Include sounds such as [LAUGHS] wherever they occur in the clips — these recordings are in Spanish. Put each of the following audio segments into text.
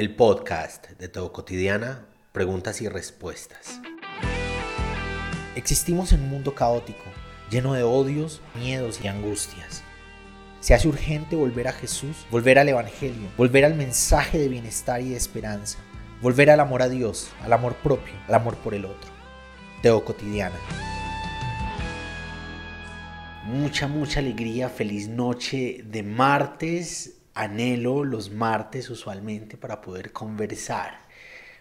el podcast de Todo Cotidiana, preguntas y respuestas. Existimos en un mundo caótico, lleno de odios, miedos y angustias. Se hace urgente volver a Jesús, volver al Evangelio, volver al mensaje de bienestar y de esperanza, volver al amor a Dios, al amor propio, al amor por el otro. Teo Cotidiana. Mucha, mucha alegría, feliz noche de martes. Anhelo los martes usualmente para poder conversar,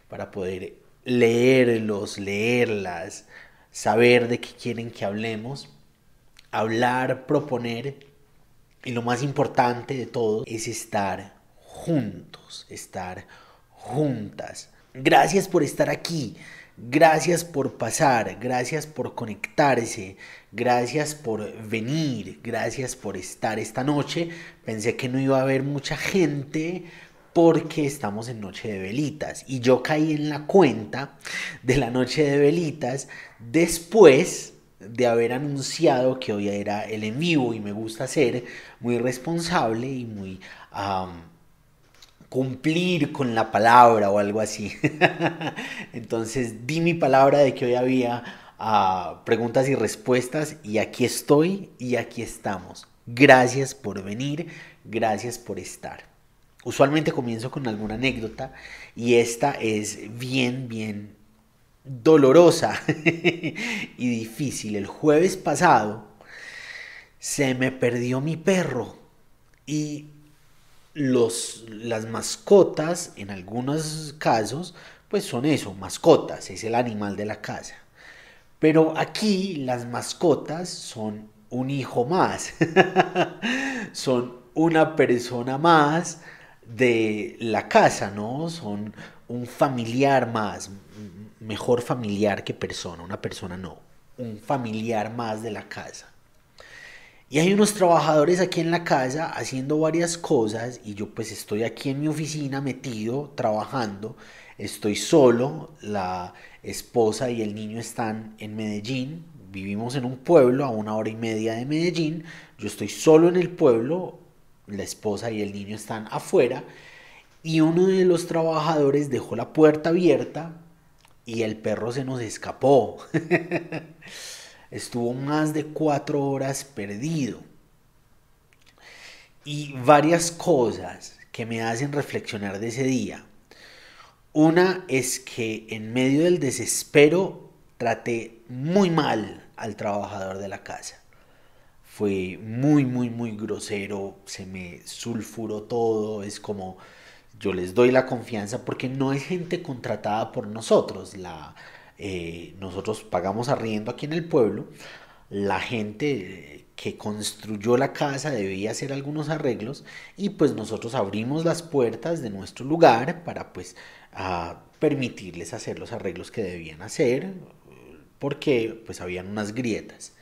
para poder leerlos, leerlas, saber de qué quieren que hablemos, hablar, proponer y lo más importante de todo es estar juntos, estar juntas. Gracias por estar aquí. Gracias por pasar, gracias por conectarse, gracias por venir, gracias por estar esta noche. Pensé que no iba a haber mucha gente porque estamos en noche de velitas y yo caí en la cuenta de la noche de velitas después de haber anunciado que hoy era el en vivo y me gusta ser muy responsable y muy cumplir con la palabra o algo así. [LAUGHS] Entonces di mi palabra de que hoy había ah, preguntas y respuestas y aquí estoy y aquí estamos. Gracias por venir, gracias por estar. Usualmente comienzo con alguna anécdota y esta es bien, bien dolorosa [LAUGHS] y difícil. El jueves pasado se me perdió mi perro y los, las mascotas, en algunos casos, pues son eso, mascotas, es el animal de la casa. Pero aquí las mascotas son un hijo más, [LAUGHS] son una persona más de la casa, ¿no? Son un familiar más, mejor familiar que persona, una persona no, un familiar más de la casa. Y hay unos trabajadores aquí en la casa haciendo varias cosas y yo pues estoy aquí en mi oficina metido, trabajando. Estoy solo, la esposa y el niño están en Medellín. Vivimos en un pueblo a una hora y media de Medellín. Yo estoy solo en el pueblo, la esposa y el niño están afuera. Y uno de los trabajadores dejó la puerta abierta y el perro se nos escapó. [LAUGHS] estuvo más de cuatro horas perdido. Y varias cosas que me hacen reflexionar de ese día. Una es que en medio del desespero traté muy mal al trabajador de la casa. Fue muy, muy, muy grosero, se me sulfuró todo, es como yo les doy la confianza porque no es gente contratada por nosotros, la, eh, nosotros pagamos arriendo aquí en el pueblo, la gente que construyó la casa debía hacer algunos arreglos y pues nosotros abrimos las puertas de nuestro lugar para pues permitirles hacer los arreglos que debían hacer porque pues habían unas grietas.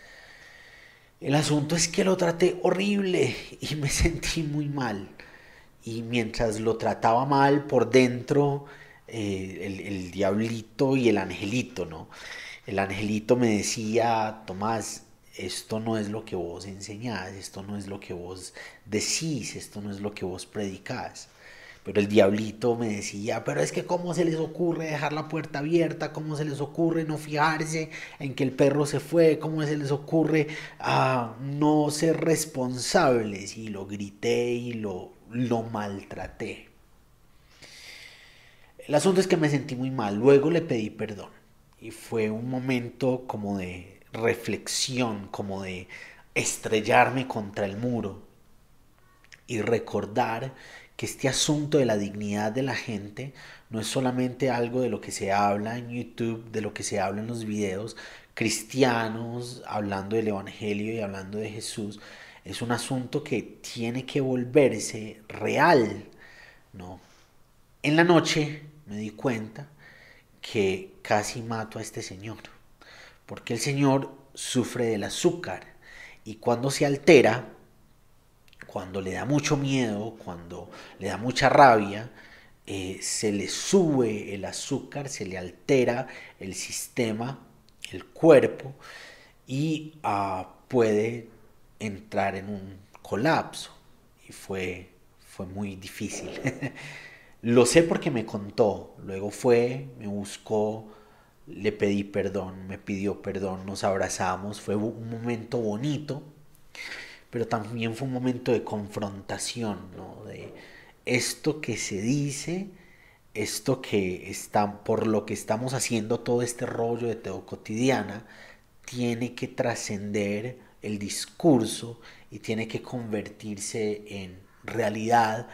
El asunto es que lo traté horrible y me [LAUGHS] sentí muy mal. Y mientras lo trataba mal por dentro, eh, el, diablito y el angelito, ¿no? El angelito me decía, Tomás, esto no es lo que vos enseñás, esto no es lo que vos decís, esto no es lo que vos predicás. Pero el diablito me decía, pero es que cómo se les ocurre dejar la puerta abierta, cómo se les ocurre no fijarse en que el perro se fue, cómo se les ocurre ah, no ser responsables. Y lo grité y lo, lo maltraté. El asunto es que me sentí muy mal, luego le pedí perdón y fue un momento como de reflexión, como de estrellarme contra el muro y recordar que este asunto de la dignidad de la gente no es solamente algo de lo que se habla en YouTube, de lo que se habla en los videos cristianos, hablando del Evangelio y hablando de Jesús, es un asunto que tiene que volverse real, ¿no? En la noche me di cuenta que casi mato a este señor, porque el señor sufre del azúcar y cuando se altera, cuando le da mucho miedo, cuando le da mucha rabia, eh, se le sube el azúcar, se le altera el sistema, el cuerpo y ah, puede entrar en un colapso. Y fue, fue muy difícil. [LAUGHS] Lo sé porque me contó, luego fue, me buscó, le pedí perdón, me pidió perdón, nos abrazamos, fue un momento bonito, pero también fue un momento de confrontación, ¿no? De esto que se dice, esto que está, por lo que estamos haciendo todo este rollo de Teo Cotidiana, tiene que trascender el discurso y tiene que convertirse en realidad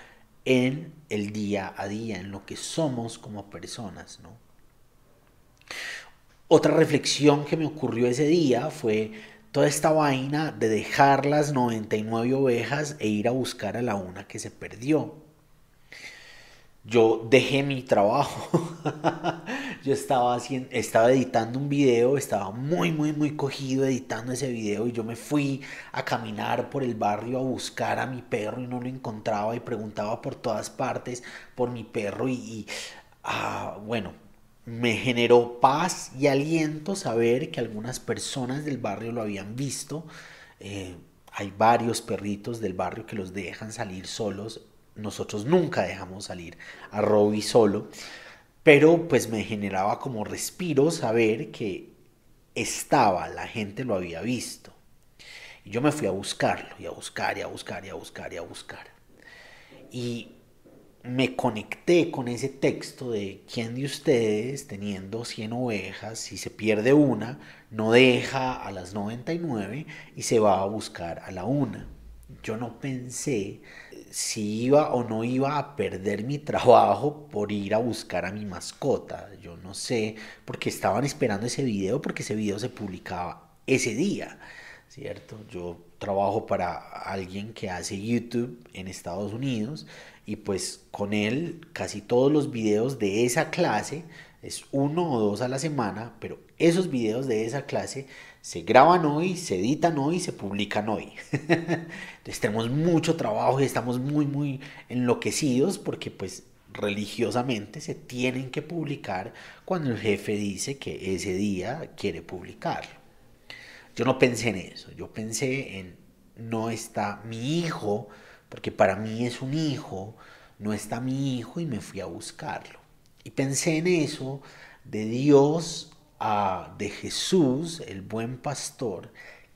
en el día a día, en lo que somos como personas, ¿no? Otra reflexión que me ocurrió ese día fue toda esta vaina de dejar las 99 ovejas e ir a buscar a la una que se perdió yo dejé mi trabajo. [LAUGHS] yo estaba, haciendo, estaba editando un video, estaba muy, muy, muy cogido editando ese video y yo me fui a caminar por el barrio a buscar a mi perro y no lo encontraba y preguntaba por todas partes por mi perro y, ah, bueno, me generó paz y aliento saber que algunas personas del barrio lo habían visto. Eh, hay varios perritos del barrio que los dejan salir solos nosotros nunca dejamos salir a Robbie solo, pero pues me generaba como respiro saber que estaba, la gente lo había visto. Y yo me fui a buscarlo, y a buscar, y a buscar, y a buscar, y a buscar. Y me conecté con ese texto de quién de ustedes, teniendo 100 ovejas, si se pierde una, no deja a las 99 y se va a buscar a la una. Yo no pensé si iba o no iba a perder mi trabajo por ir a buscar a mi mascota. Yo no sé, porque estaban esperando ese video, porque ese video se publicaba ese día, ¿cierto? Yo trabajo para alguien que hace YouTube en Estados Unidos y pues con él casi todos los videos de esa clase, es uno o dos a la semana, pero esos videos de esa clase se graban hoy, se editan hoy, se publican hoy. [LAUGHS] Entonces tenemos mucho trabajo y estamos muy, muy enloquecidos porque pues religiosamente se tienen que publicar cuando el jefe dice que ese día quiere publicarlo. Yo no pensé en eso, yo pensé en no está mi hijo, porque para mí es un hijo, no está mi hijo y me fui a buscarlo. Y pensé en eso de Dios de Jesús, el buen pastor,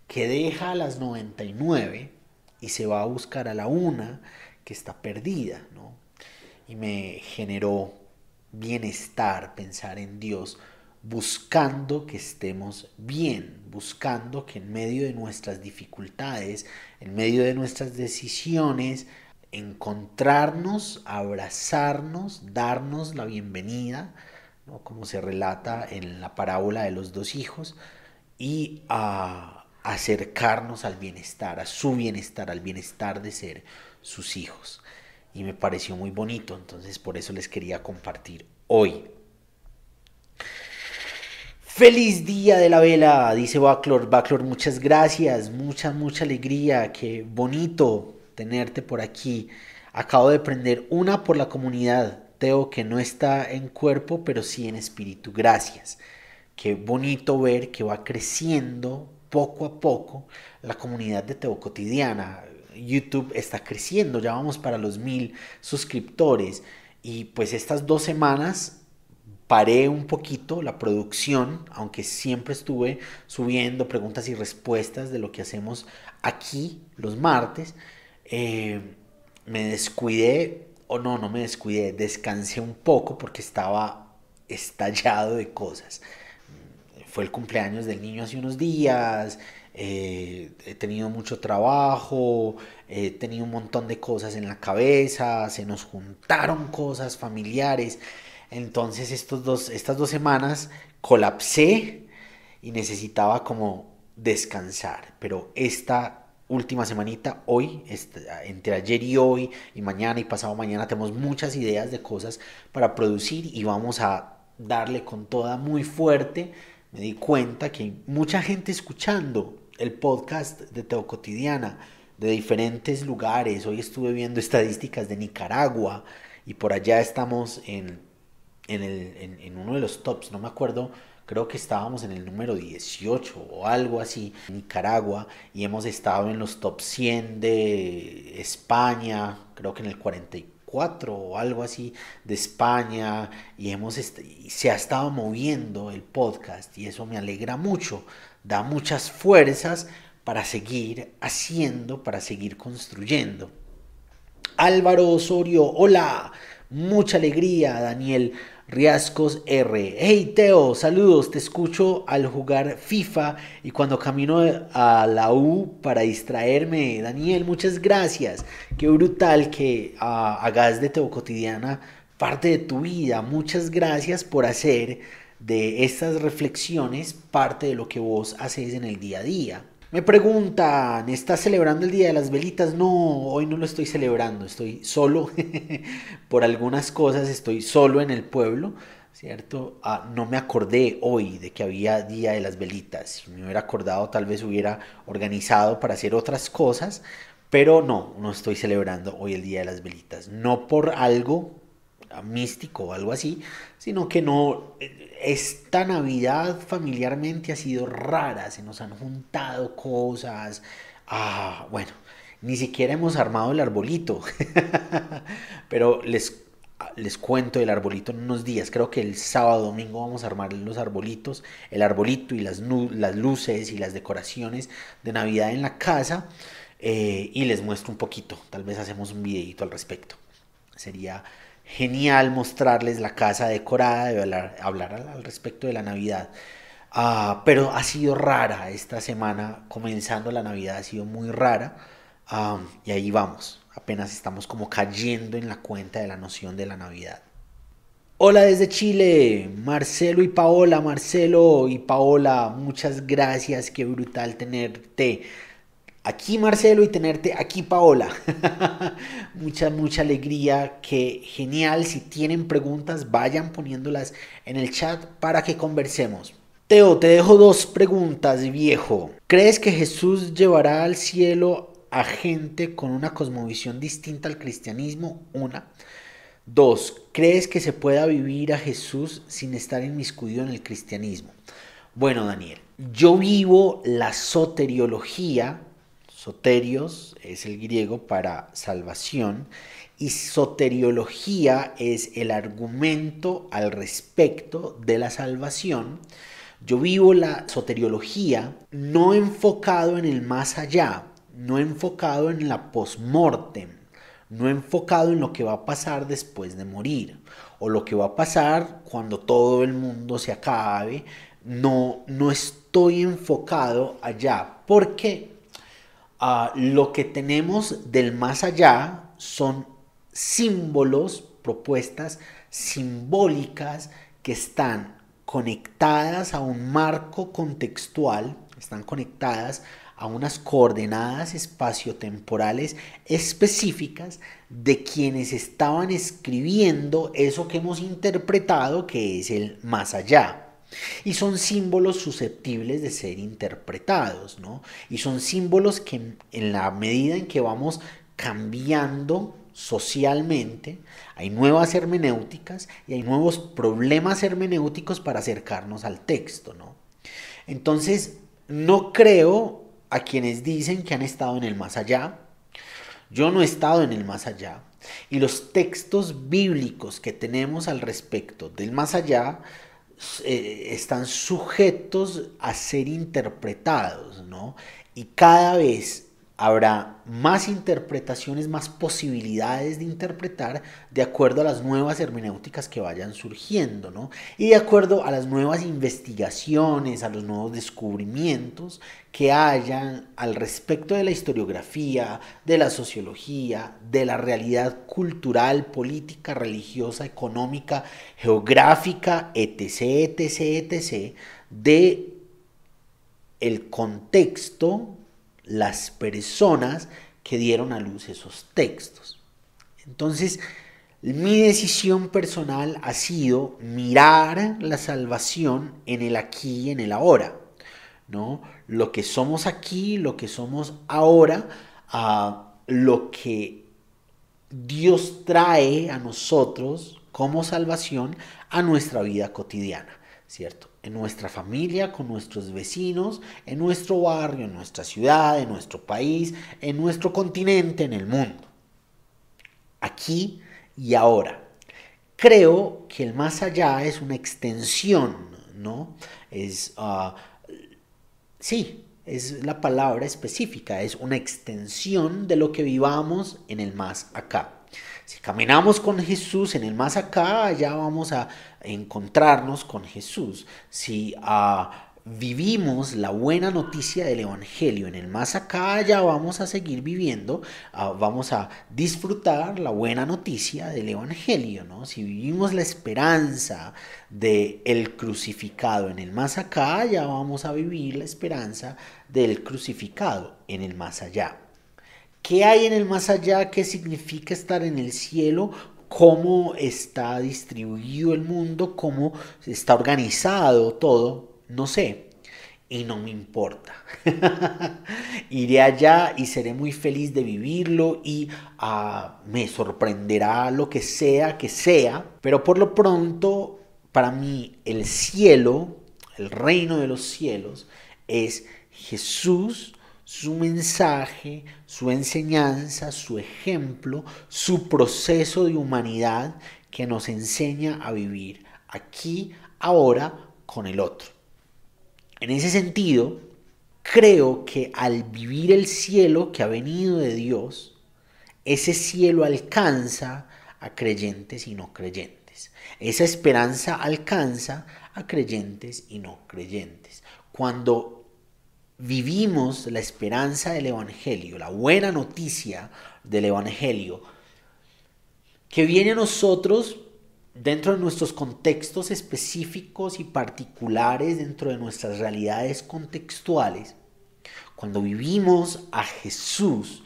que deja a las 99 y se va a buscar a la una que está perdida, ¿no? Y me generó bienestar pensar en Dios buscando que estemos bien, buscando que en medio de nuestras dificultades, en medio de nuestras decisiones, encontrarnos, abrazarnos, darnos la bienvenida, como se relata en la parábola de los dos hijos, y a acercarnos al bienestar, a su bienestar, al bienestar de ser sus hijos. Y me pareció muy bonito, entonces por eso les quería compartir hoy. Feliz día de la vela, dice Baclor. Baclor, muchas gracias, mucha, mucha alegría, qué bonito tenerte por aquí. Acabo de prender una por la comunidad Teo que no está en cuerpo, pero sí en espíritu. Gracias. Qué bonito ver que va creciendo poco a poco la comunidad de Teo Cotidiana. YouTube está creciendo, ya vamos para los mil suscriptores. Y pues estas dos semanas paré un poquito la producción, aunque siempre estuve subiendo preguntas y respuestas de lo que hacemos aquí los martes. Eh, me descuidé o no, no me descuidé, descansé un poco porque estaba estallado de cosas. Fue el cumpleaños del niño hace unos días, eh, he tenido mucho trabajo, he tenido un montón de cosas en la cabeza, se nos juntaron cosas familiares. Entonces estos dos, estas dos semanas colapsé y necesitaba como descansar, pero esta última semanita, hoy, este, entre ayer y hoy, y mañana y pasado mañana, tenemos muchas ideas de cosas para producir y vamos a darle con toda muy fuerte. Me di cuenta que hay mucha gente escuchando el podcast de Teo Cotidiana de diferentes lugares. Hoy estuve viendo estadísticas de Nicaragua y por allá estamos en, en, el, en uno de los tops, no me acuerdo creo que estábamos en el número 18 o algo así, Nicaragua, y hemos estado en los top 100 de España, creo que en el 40 cuatro o algo así de España y hemos se ha estado moviendo el podcast y eso me alegra mucho, da muchas fuerzas para seguir haciendo, para seguir construyendo. Álvaro Osorio, hola, mucha alegría, Daniel Riascos R. Hey Teo, saludos, te escucho al jugar FIFA y cuando camino a la U para distraerme. Daniel, muchas gracias. Qué brutal que ah, hagas de Teo Cotidiana parte de tu vida. Muchas gracias por hacer de estas reflexiones parte de lo que vos haces en el día a día. Me preguntan, ¿estás celebrando el Día de las Velitas? No, hoy no lo estoy celebrando, estoy solo, [LAUGHS] por algunas cosas estoy solo en el pueblo, ¿cierto? Ah, no me acordé hoy de que había Día de las Velitas, si me hubiera acordado tal vez hubiera organizado para hacer otras cosas, pero no, no estoy celebrando hoy el Día de las Velitas, no por algo místico o algo así, sino que no, esta Navidad familiarmente ha sido rara, se nos han juntado cosas, ah, bueno, ni siquiera hemos armado el arbolito, [LAUGHS] pero les, les cuento el arbolito en unos días, creo que el sábado, domingo vamos a armar los arbolitos, el arbolito y las, las luces y las decoraciones de Navidad en la casa, eh, y les muestro un poquito, tal vez hacemos un videito al respecto, sería genial mostrarles la casa decorada, de hablar, al, respecto de la Navidad. Ah, pero ha sido rara esta semana, comenzando la Navidad, ha sido muy rara. Y ahí vamos, apenas estamos como cayendo en la cuenta de la noción de la Navidad. Hola desde Chile, Marcelo y Paola, Marcelo y Paola, muchas gracias, qué brutal tenerte aquí Marcelo y tenerte aquí Paola. [LAUGHS] mucha, mucha alegría, que genial. Si tienen preguntas, vayan poniéndolas en el chat para que conversemos. Teo, te dejo dos preguntas, viejo. ¿Crees que Jesús llevará al cielo a gente con una cosmovisión distinta al cristianismo? Una. Dos, ¿crees que se pueda vivir a Jesús sin estar inmiscuido en el cristianismo? Bueno, Daniel, yo vivo la soteriología Soterios es el griego para salvación y soteriología es el argumento al respecto de la salvación. Yo vivo la soteriología no enfocado en el más allá, no enfocado en la postmortem, no enfocado en lo que va a pasar después de morir o lo que va a pasar cuando todo el mundo se acabe. No, no estoy enfocado allá. ¿Por qué? Lo que tenemos del más allá son símbolos, propuestas simbólicas que están conectadas a un marco contextual, están conectadas a unas coordenadas espaciotemporales específicas de quienes estaban escribiendo eso que hemos interpretado que es el más allá. Y son símbolos susceptibles de ser interpretados, ¿no? Y son símbolos que en la medida en que vamos cambiando socialmente, hay nuevas hermenéuticas y hay nuevos problemas hermenéuticos para acercarnos al texto, ¿no? Entonces, no creo a quienes dicen que han estado en el más allá. Yo no he estado en el más allá. Y los textos bíblicos que tenemos al respecto del más allá eh, están sujetos a ser interpretados, ¿no? Y cada vez habrá más interpretaciones, más posibilidades de interpretar de acuerdo a las nuevas hermenéuticas que vayan surgiendo, ¿no? Y de acuerdo a las nuevas investigaciones, a los nuevos descubrimientos que hayan al respecto de la historiografía, de la sociología, de la realidad cultural, política, religiosa, económica, geográfica, etc., etc., etc., de el contexto las personas que dieron a luz esos textos. Entonces, mi decisión personal ha sido mirar la salvación en el aquí y en el ahora, ¿no? Lo que somos aquí, lo que somos ahora, a lo que Dios trae a nosotros como salvación a nuestra vida cotidiana, ¿cierto? en nuestra familia, con nuestros vecinos, en nuestro barrio, en nuestra ciudad, en nuestro país, en nuestro continente, en el mundo. Aquí y ahora. Creo que el más allá es una extensión, ¿no? Es, uh, sí, es la palabra específica, es una extensión de lo que vivamos en el más acá. Si caminamos con Jesús en el más acá, ya vamos a encontrarnos con Jesús. Si uh, vivimos la buena noticia del Evangelio en el más acá, ya vamos a seguir viviendo, uh, vamos a disfrutar la buena noticia del Evangelio. ¿no? Si vivimos la esperanza del el crucificado en el más acá, ya vamos a vivir la esperanza del crucificado en el más allá. ¿Qué hay en el más allá? ¿Qué significa estar en el cielo? ¿Cómo está distribuido el mundo? ¿Cómo está organizado todo? No sé. Y no me importa. [LAUGHS] Iré allá y seré muy feliz de vivirlo y ah, me sorprenderá lo que sea que sea. Pero por lo pronto, para mí, el cielo, el reino de los cielos, es Jesús, su mensaje, su enseñanza, su ejemplo, su proceso de humanidad que nos enseña a vivir aquí, ahora, con el otro. En ese sentido, creo que al vivir el cielo que ha venido de Dios, ese cielo alcanza a creyentes y no creyentes. Esa esperanza alcanza a creyentes y no creyentes. Cuando vivimos la esperanza del Evangelio, la buena noticia del Evangelio, que viene a nosotros dentro de nuestros contextos específicos y particulares, dentro de nuestras realidades contextuales, cuando vivimos a Jesús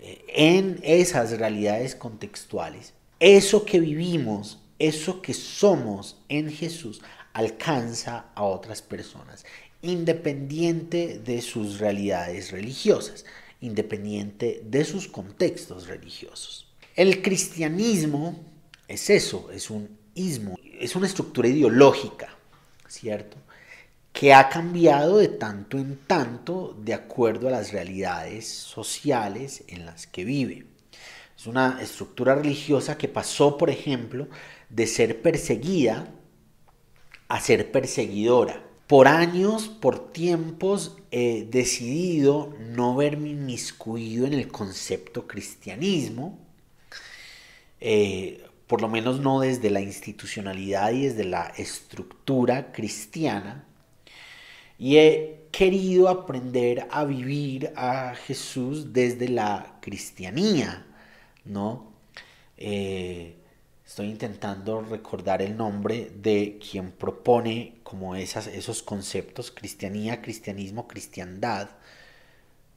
eh, en esas realidades contextuales, eso que vivimos, eso que somos en Jesús, alcanza a otras personas independiente de sus realidades religiosas, independiente de sus contextos religiosos. El cristianismo es eso, es un ismo, es una estructura ideológica, ¿cierto? Que ha cambiado de tanto en tanto de acuerdo a las realidades sociales en las que vive. Es una estructura religiosa que pasó, por ejemplo, de ser perseguida a ser perseguidora por años, por tiempos, he decidido no verme inmiscuido en el concepto cristianismo, eh, por lo menos no desde la institucionalidad y desde la estructura cristiana, y he querido aprender a vivir a Jesús desde la cristianía, ¿no? Eh, Estoy intentando recordar el nombre de quien propone como esas, esos conceptos, cristianía, cristianismo, cristiandad.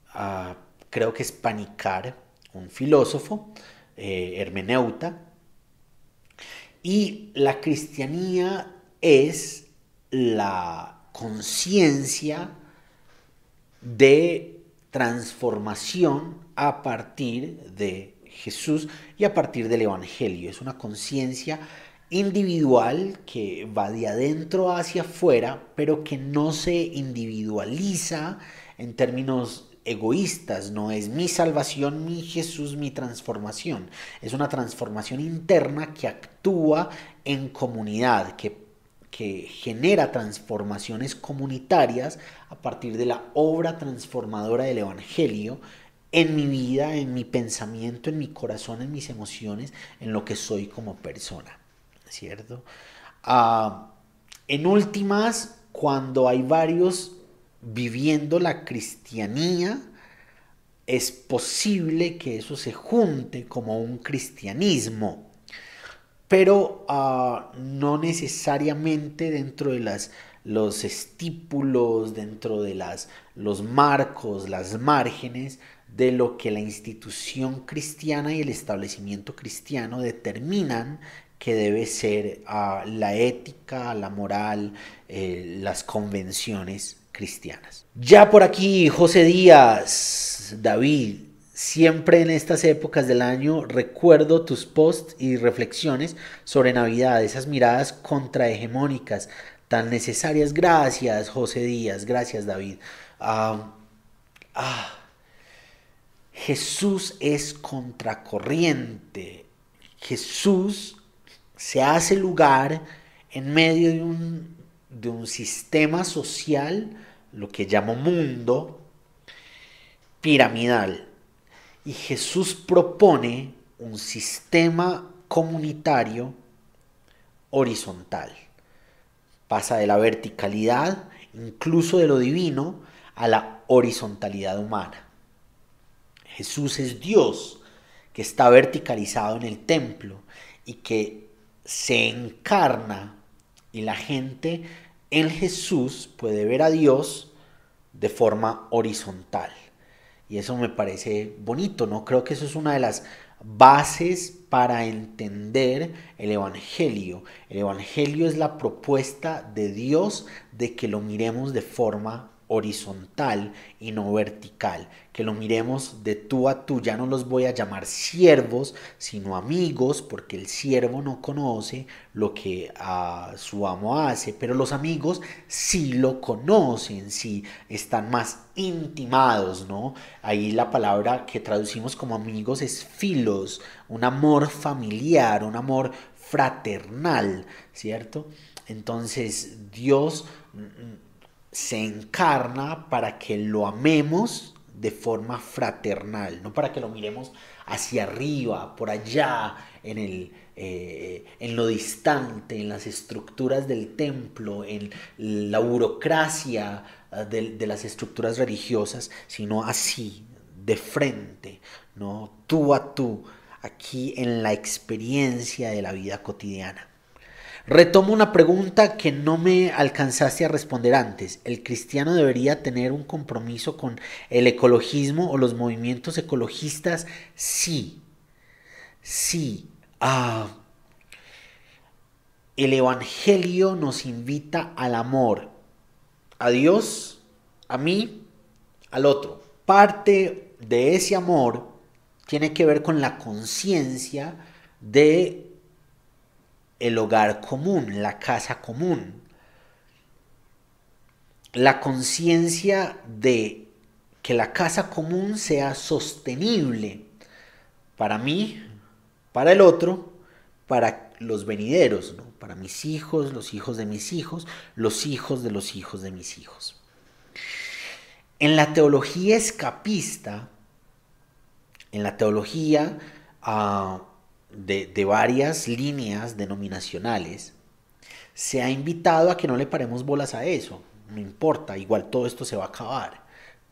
Ah, creo que es Panicar, un filósofo, eh, hermeneuta. Y la cristianía es la conciencia de transformación a partir de Jesús y a partir del Evangelio. Es una conciencia individual que va de adentro hacia afuera, pero que no se individualiza en términos egoístas, no es mi salvación, mi Jesús, mi transformación. Es una transformación interna que actúa en comunidad, que, que genera transformaciones comunitarias a partir de la obra transformadora del Evangelio en mi vida, en mi pensamiento, en mi corazón, en mis emociones, en lo que soy como persona, ¿cierto? Ah, en últimas, cuando hay varios viviendo la cristianía, es posible que eso se junte como un cristianismo, pero ah, no necesariamente dentro de las, los estípulos, dentro de las, los marcos, las márgenes de lo que la institución cristiana y el establecimiento cristiano determinan que debe ser ah, la ética, la moral, eh, las convenciones cristianas. Ya por aquí, José Díaz, David, siempre en estas épocas del año recuerdo tus posts y reflexiones sobre Navidad, esas miradas contrahegemónicas tan necesarias. Gracias, José Díaz, gracias, David. ah, ah Jesús es contracorriente. Jesús se hace lugar en medio de un, de un sistema social, lo que llamo mundo, piramidal. Y Jesús propone un sistema comunitario horizontal. Pasa de la verticalidad, incluso de lo divino, a la horizontalidad humana. Jesús es Dios que está verticalizado en el templo y que se encarna y la gente en Jesús puede ver a Dios de forma horizontal. Y eso me parece bonito, ¿no? Creo que eso es una de las bases para entender el Evangelio. El Evangelio es la propuesta de Dios de que lo miremos de forma horizontal y no vertical, que lo miremos de tú a tú, ya no los voy a llamar siervos, sino amigos, porque el siervo no conoce lo que a su amo hace, pero los amigos sí lo conocen, sí están más intimados, ¿no? Ahí la palabra que traducimos como amigos es filos, un amor familiar, un amor fraternal, ¿cierto? Entonces Dios se encarna para que lo amemos de forma fraternal, no para que lo miremos hacia arriba, por allá, en, el, eh, en lo distante, en las estructuras del templo, en la burocracia ah, de, de las estructuras religiosas, sino así, de frente, ¿no? tú a tú, aquí en la experiencia de la vida cotidiana. Retomo una pregunta que no me alcanzaste a responder antes. ¿El cristiano debería tener un compromiso con el ecologismo o los movimientos ecologistas? Sí. Sí. Ah. El Evangelio nos invita al amor. A Dios, a mí, al otro. Parte de ese amor tiene que ver con la conciencia de el hogar común, la casa común. La conciencia de que la casa común sea sostenible para mí, para el otro, para los venideros, para mis hijos, los hijos de mis hijos, los hijos de los hijos de mis hijos. En la teología escapista, en la teología uh, de, varias líneas denominacionales, se ha invitado a que no le paremos bolas a eso. No importa, igual todo esto se va a acabar.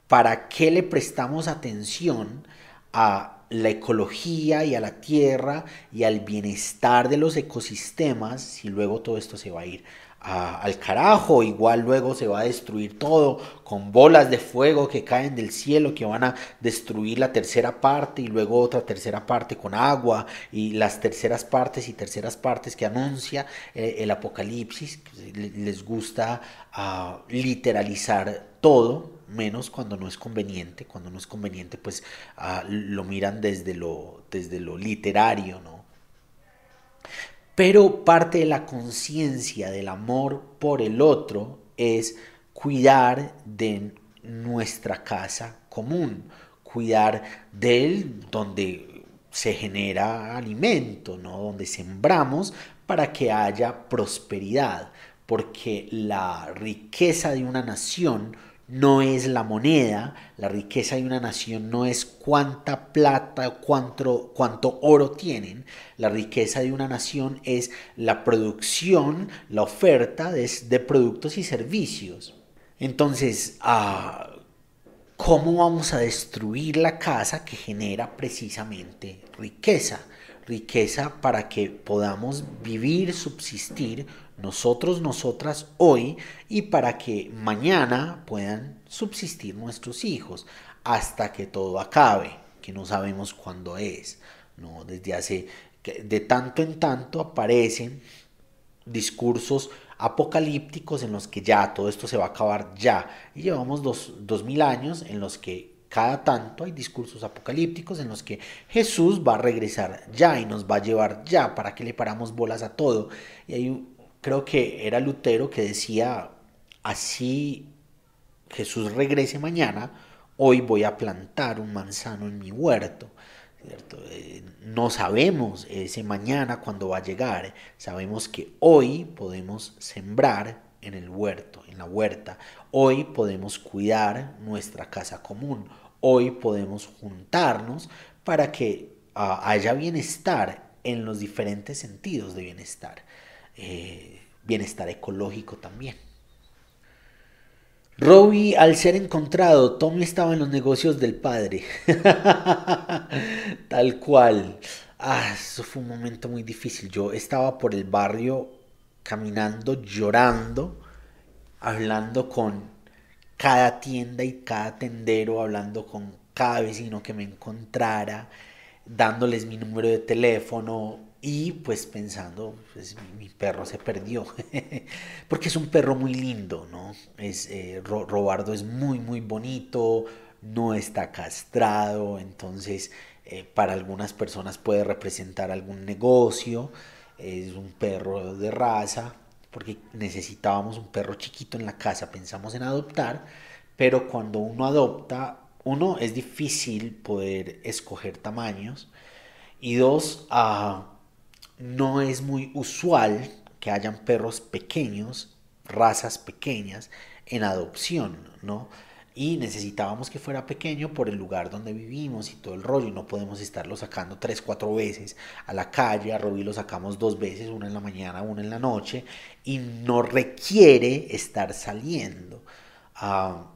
¿Para qué le prestamos atención a la ecología y a la tierra y al bienestar de los ecosistemas si luego todo esto se va a ir al carajo, igual luego se va a destruir todo con bolas de fuego que caen del cielo que van a destruir la tercera parte y luego otra tercera parte con agua y las terceras partes y terceras partes que anuncia eh, el apocalipsis, les gusta ah, literalizar todo, menos cuando no es conveniente, cuando no es conveniente pues ah, lo miran desde lo, desde lo literario, ¿no? Pero parte de la conciencia del amor por el otro es cuidar de nuestra casa común, cuidar de él donde se genera alimento, ¿no? donde sembramos para que haya prosperidad, porque la riqueza de una nación no es la moneda, la riqueza de una nación no es cuánta plata, cuánto, cuánto oro tienen, la riqueza de una nación es la producción, la oferta de, productos y servicios. Entonces, ah, ¿cómo vamos a destruir la casa que genera precisamente riqueza? Riqueza para que podamos vivir, subsistir nosotros, nosotras hoy y para que mañana puedan subsistir nuestros hijos hasta que todo acabe, que no sabemos cuándo es. ¿no? Desde hace, de tanto en tanto aparecen discursos apocalípticos en los que ya todo esto se va a acabar ya. Y llevamos dos, dos mil años en los que cada tanto hay discursos apocalípticos en los que Jesús va a regresar ya y nos va a llevar ya para que le paramos bolas a todo. Y hay creo que era Lutero que decía, así Jesús regrese mañana, hoy voy a plantar un manzano en mi huerto. Eh, no sabemos ese mañana cuándo va a llegar. Sabemos que hoy podemos sembrar en el huerto, en la huerta. Hoy podemos cuidar nuestra casa común. Hoy podemos juntarnos para que ah, haya bienestar en los diferentes sentidos de bienestar. Eh, bienestar ecológico también. Robbie, al ser encontrado, Tommy estaba en los negocios del padre. [LAUGHS] Tal cual. Ah, eso fue un momento muy difícil. Yo estaba por el barrio caminando, llorando, hablando con cada tienda y cada tendero, hablando con cada vecino que me encontrara, dándoles mi número de teléfono, y pues pensando, pues mi, perro se perdió, [LAUGHS] porque es un perro muy lindo, ¿no? Es, eh, Robardo es muy, muy bonito, no está castrado, entonces eh, para algunas personas puede representar algún negocio, es un perro de raza, porque necesitábamos un perro chiquito en la casa, pensamos en adoptar, pero cuando uno adopta, uno es difícil poder escoger tamaños, y dos, a no es muy usual que hayan perros pequeños, razas pequeñas, en adopción, ¿no? Y necesitábamos que fuera pequeño por el lugar donde vivimos y todo el rollo. Y no podemos estarlo sacando tres, cuatro veces a la calle. A Robbie lo sacamos dos veces, una en la mañana, una en la noche. Y no requiere estar saliendo. Ah,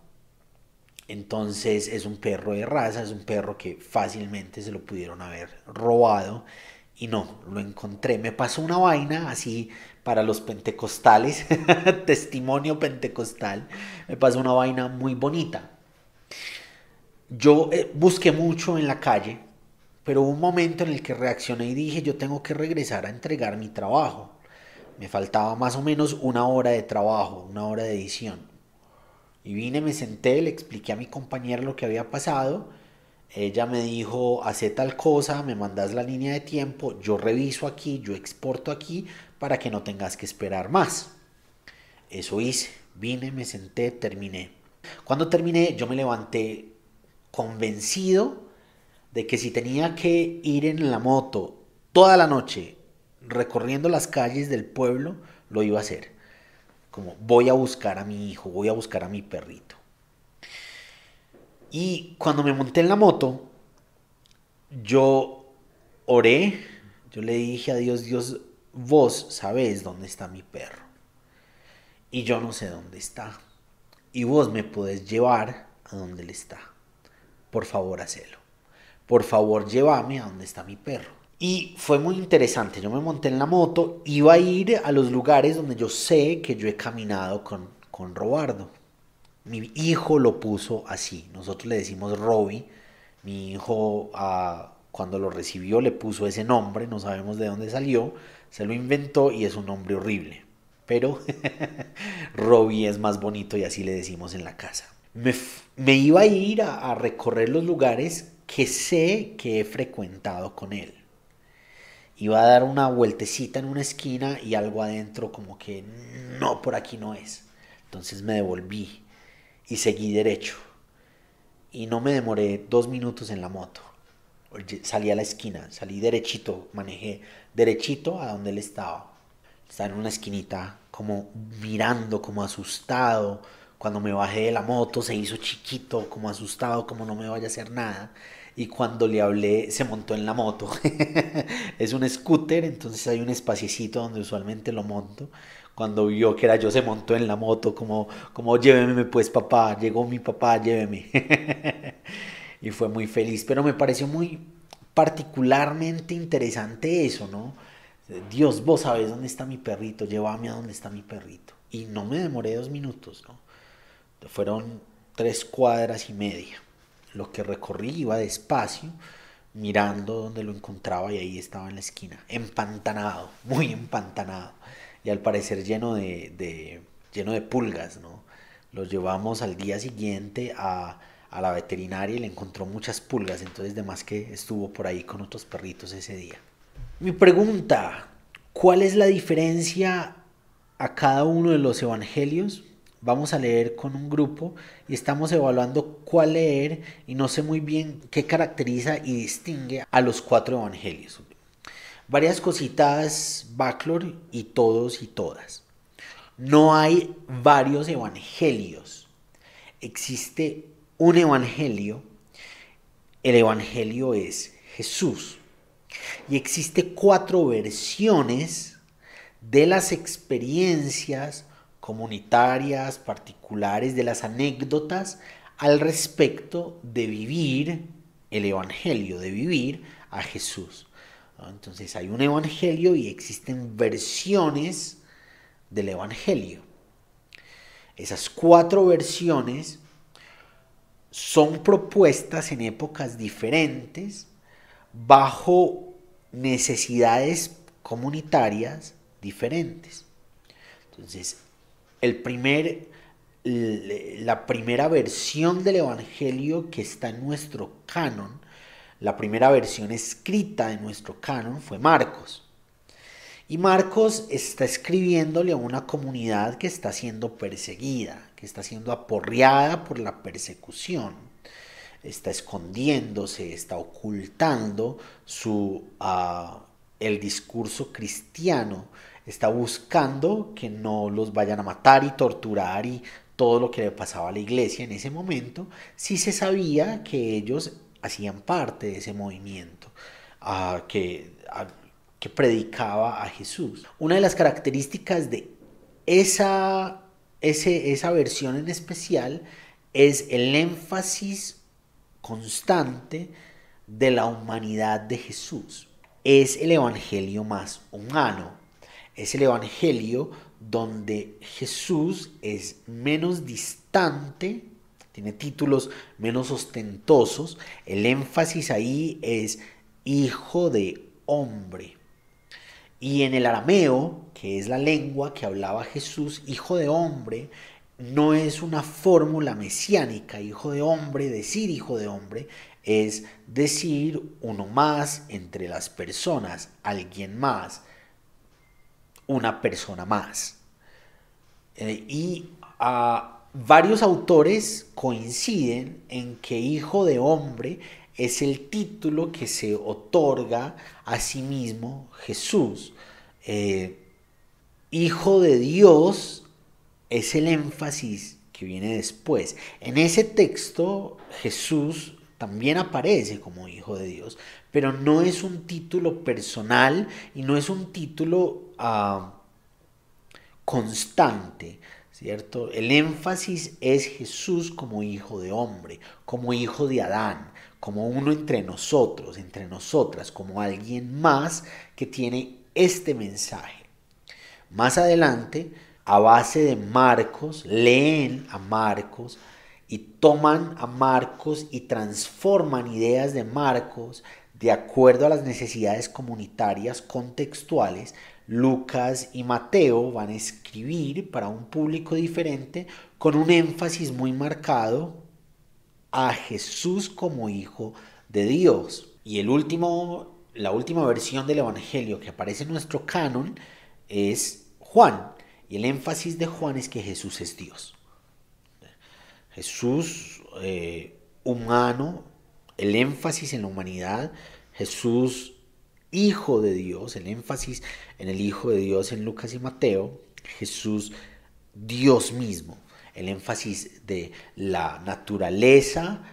entonces es un perro de raza, es un perro que fácilmente se lo pudieron haber robado y no, lo encontré. Me pasó una vaina así para los pentecostales, [LAUGHS] testimonio pentecostal. Me pasó una vaina muy bonita. Yo eh, busqué mucho en la calle, pero hubo un momento en el que reaccioné y dije, yo tengo que regresar a entregar mi trabajo. Me faltaba más o menos una hora de trabajo, una hora de edición. Y vine, me senté, le expliqué a mi compañera lo que había pasado ella me dijo, hace tal cosa, me mandas la línea de tiempo, yo reviso aquí, yo exporto aquí para que no tengas que esperar más. Eso hice, vine, me senté, terminé. Cuando terminé, yo me levanté convencido de que si tenía que ir en la moto toda la noche recorriendo las calles del pueblo, lo iba a hacer. Como voy a buscar a mi hijo, voy a buscar a mi perrito. Y cuando me monté en la moto, yo oré, yo le dije a Dios, Dios, vos sabés dónde está mi perro. Y yo no sé dónde está. Y vos me podés llevar a donde él está. Por favor, hacelo. Por favor, llévame a donde está mi perro. Y fue muy interesante. Yo me monté en la moto, iba a ir a los lugares donde yo sé que yo he caminado con, con Robardo. Mi hijo lo puso así. Nosotros le decimos Robbie. Mi hijo ah, cuando lo recibió le puso ese nombre. No sabemos de dónde salió. Se lo inventó y es un nombre horrible. Pero [LAUGHS] Robbie es más bonito y así le decimos en la casa. Me, iba a ir a, a recorrer los lugares que sé que he frecuentado con él. Iba a dar una vueltecita en una esquina y algo adentro como que no, por aquí no es. Entonces me devolví y seguí derecho. Y no me demoré dos minutos en la moto. Salí a la esquina, salí derechito, manejé derechito a donde él estaba. Estaba en una esquinita, como mirando, como asustado. Cuando me bajé de la moto se hizo chiquito, como asustado, como no me vaya a hacer nada. Y cuando le hablé, se montó en la moto. [LAUGHS] es un scooter, entonces hay un espaciecito donde usualmente lo monto cuando vio que era yo, se montó en la moto, como, como lléveme pues papá, llegó mi papá, lléveme. [LAUGHS] y fue muy feliz, pero me pareció muy particularmente interesante eso, ¿no? Dios, vos sabés dónde está mi perrito, llévame a dónde está mi perrito. Y no me demoré dos minutos, ¿no? Fueron tres cuadras y media. Lo que recorrí iba despacio, mirando donde lo encontraba y ahí estaba en la esquina, empantanado, muy empantanado y al parecer lleno de, lleno de pulgas, ¿no? Lo llevamos al día siguiente a, a la veterinaria y le encontró muchas pulgas, entonces de más que estuvo por ahí con otros perritos ese día. Mi pregunta, ¿cuál es la diferencia a cada uno de los evangelios vamos a leer con un grupo y estamos evaluando cuál leer y no sé muy bien qué caracteriza y distingue a los cuatro evangelios. Varias cositas, Backlor y todos y todas. No hay varios evangelios. Existe un evangelio. El evangelio es Jesús. Y existe cuatro versiones de las experiencias comunitarias, particulares, de las anécdotas al respecto de vivir el Evangelio, de vivir a Jesús. Entonces hay un Evangelio y existen versiones del Evangelio. Esas cuatro versiones son propuestas en épocas diferentes bajo necesidades comunitarias diferentes. Entonces, el primer, la primera versión del Evangelio que está en nuestro canon, la primera versión escrita de nuestro canon fue Marcos. Y Marcos está escribiéndole a una comunidad que está siendo perseguida, que está siendo aporreada por la persecución, está escondiéndose, está ocultando su, uh, el discurso cristiano. Está buscando que no los vayan a matar y torturar y todo lo que le pasaba a la iglesia en ese momento, sí se sabía que ellos hacían parte de ese movimiento que, predicaba a Jesús. Una de las características de esa, esa versión en especial es el énfasis constante de la humanidad de Jesús. Es el evangelio más humano, es el Evangelio donde Jesús es menos distante, tiene títulos menos ostentosos, el énfasis ahí es hijo de hombre. Y en el arameo, que es la lengua que hablaba Jesús, hijo de hombre, no es una fórmula mesiánica, hijo de hombre, decir hijo de hombre, es decir uno más entre las personas, alguien más, una persona más. Eh, y ah, varios autores coinciden en que hijo de hombre es el título que se otorga a sí mismo Jesús. Eh, hijo de Dios es el énfasis que viene después. En ese texto Jesús también aparece como hijo de Dios, pero no es un título personal y no es un título ah, constante, ¿cierto? El énfasis es Jesús como hijo de hombre, como hijo de Adán, como uno entre nosotros, entre nosotras, como alguien más que tiene este mensaje. Más adelante, a base de Marcos, leen a Marcos, y toman a Marcos y transforman ideas de Marcos de acuerdo a las necesidades comunitarias contextuales, Lucas y Mateo van a escribir para un público diferente con un énfasis muy marcado a Jesús como hijo de Dios. Y el último, la última versión del Evangelio que aparece en nuestro canon es Juan. Y el énfasis de Juan es que Jesús es Dios. Jesús eh, humano, el énfasis en la humanidad, Jesús Hijo de Dios, el énfasis en el Hijo de Dios en Lucas y Mateo, Jesús Dios mismo, el énfasis de la naturaleza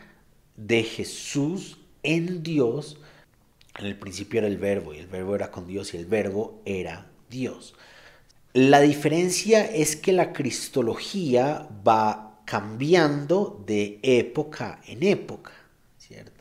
de Jesús en Dios. En el principio era el verbo y el verbo era con Dios y el verbo era Dios. La diferencia es que la cristología va cambiando de época en época, ¿cierto?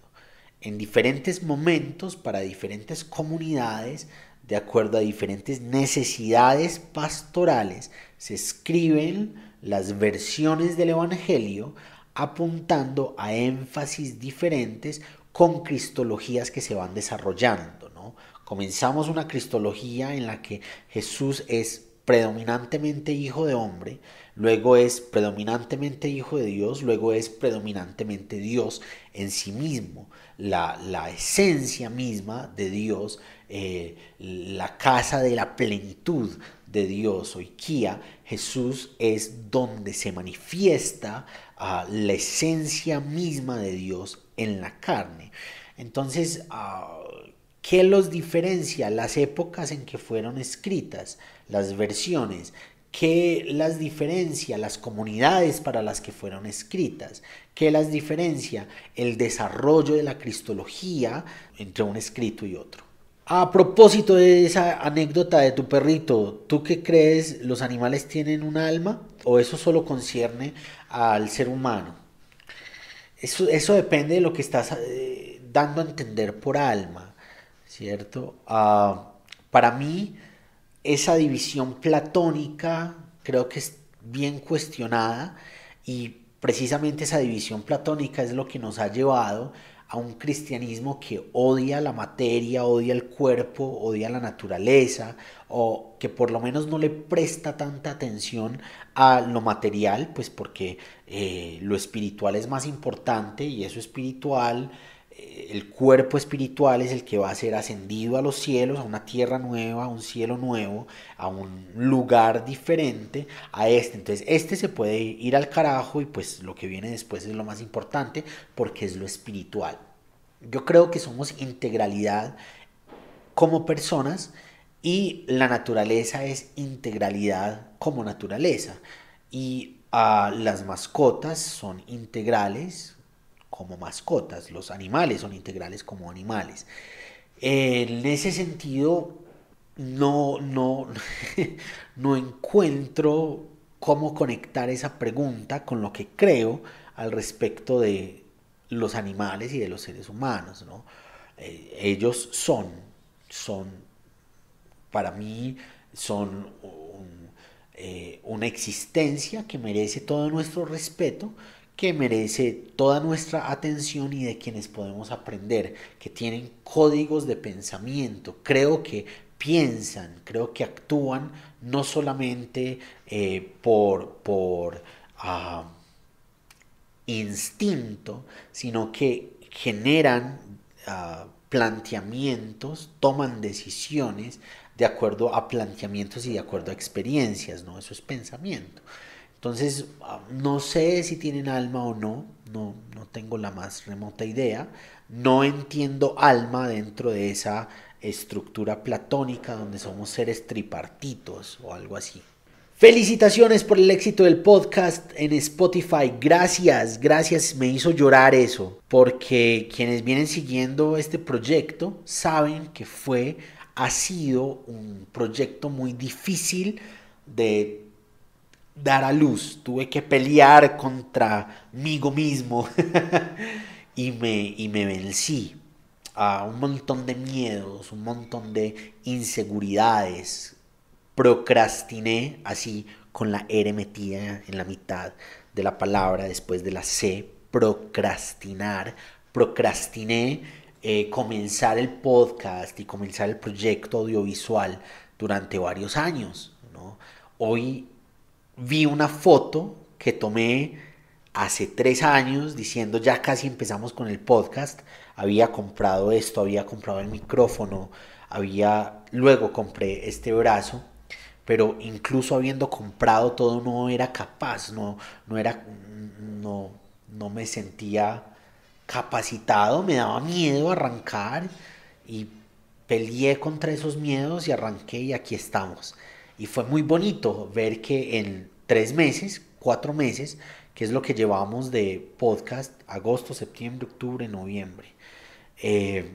En diferentes momentos para diferentes comunidades, de acuerdo a diferentes necesidades pastorales, se escriben las versiones del Evangelio apuntando a énfasis diferentes con cristologías que se van desarrollando. ¿no? Comenzamos una cristología en la que Jesús es predominantemente hijo de hombre, luego es predominantemente hijo de Dios, luego es predominantemente Dios en sí mismo, la, esencia misma de Dios, eh, la casa de la plenitud de Dios, oikia, Jesús es donde se manifiesta ah, la esencia misma de Dios en la carne. Entonces, ah, ¿qué los diferencia? Las épocas en que fueron escritas, las versiones. ¿Qué las diferencia? Las comunidades para las que fueron escritas. ¿Qué las diferencia? El desarrollo de la cristología entre un escrito y otro. A propósito de esa anécdota de tu perrito, ¿tú qué crees? ¿Los animales tienen un alma? ¿O eso solo concierne al ser humano? Eso, eso depende de lo que estás eh, dando a entender por alma, ¿cierto? Ah, para mí, esa división platónica creo que es bien cuestionada y precisamente esa división platónica es lo que nos ha llevado a un cristianismo que odia la materia, odia el cuerpo, odia la naturaleza, o que por lo menos no le presta tanta atención a lo material, pues porque eh, lo espiritual es más importante y eso espiritual el cuerpo espiritual es el que va a ser ascendido a los cielos, a una tierra nueva, a un cielo nuevo, a un lugar diferente a este. Entonces, este se puede ir al carajo y pues lo que viene después es lo más importante porque es lo espiritual. Yo creo que somos integralidad como personas y la naturaleza es integralidad como naturaleza. Y ah, las mascotas son integrales como mascotas, los animales son integrales como animales. En ese sentido, no, no, [LAUGHS] no encuentro cómo conectar esa pregunta con lo que creo al respecto de los animales y de los seres humanos. ¿no? Eh, ellos son, son, para mí, son eh, una existencia que merece todo nuestro respeto, que merece toda nuestra atención y de quienes podemos aprender, que tienen códigos de pensamiento, creo que piensan, creo que actúan no solamente eh, por, por ah, instinto, sino que generan ah, planteamientos, toman decisiones de acuerdo a planteamientos y de acuerdo a experiencias, ¿no? Eso es pensamiento. Entonces, ah, no sé si tienen alma o no, no, no tengo la más remota idea. No entiendo alma dentro de esa estructura platónica donde somos seres tripartitos o algo así. Felicitaciones por el éxito del podcast en Spotify. Gracias, gracias. Me hizo llorar eso. Porque quienes vienen siguiendo este proyecto saben que fue, ha sido un proyecto muy difícil de dar a luz, tuve que pelear contra mí mismo [LAUGHS] y, me, y me vencí a un montón de miedos, un montón de inseguridades. Procrastiné así con la R metida en la mitad de la palabra después de la C, procrastinar. Procrastiné eh, comenzar el podcast y comenzar el proyecto audiovisual durante varios años. ¿no? Hoy vi una foto que tomé hace tres años diciendo ya casi empezamos con el podcast. Había comprado esto, había comprado el micrófono, había luego compré este brazo, pero incluso habiendo comprado todo no era capaz, no, no era, no, no me sentía capacitado, me daba miedo arrancar y peleé contra esos miedos y arranqué y aquí estamos. Y fue muy bonito ver que en tres meses, cuatro meses, que es lo que llevamos de podcast, agosto, septiembre, octubre, noviembre. Eh,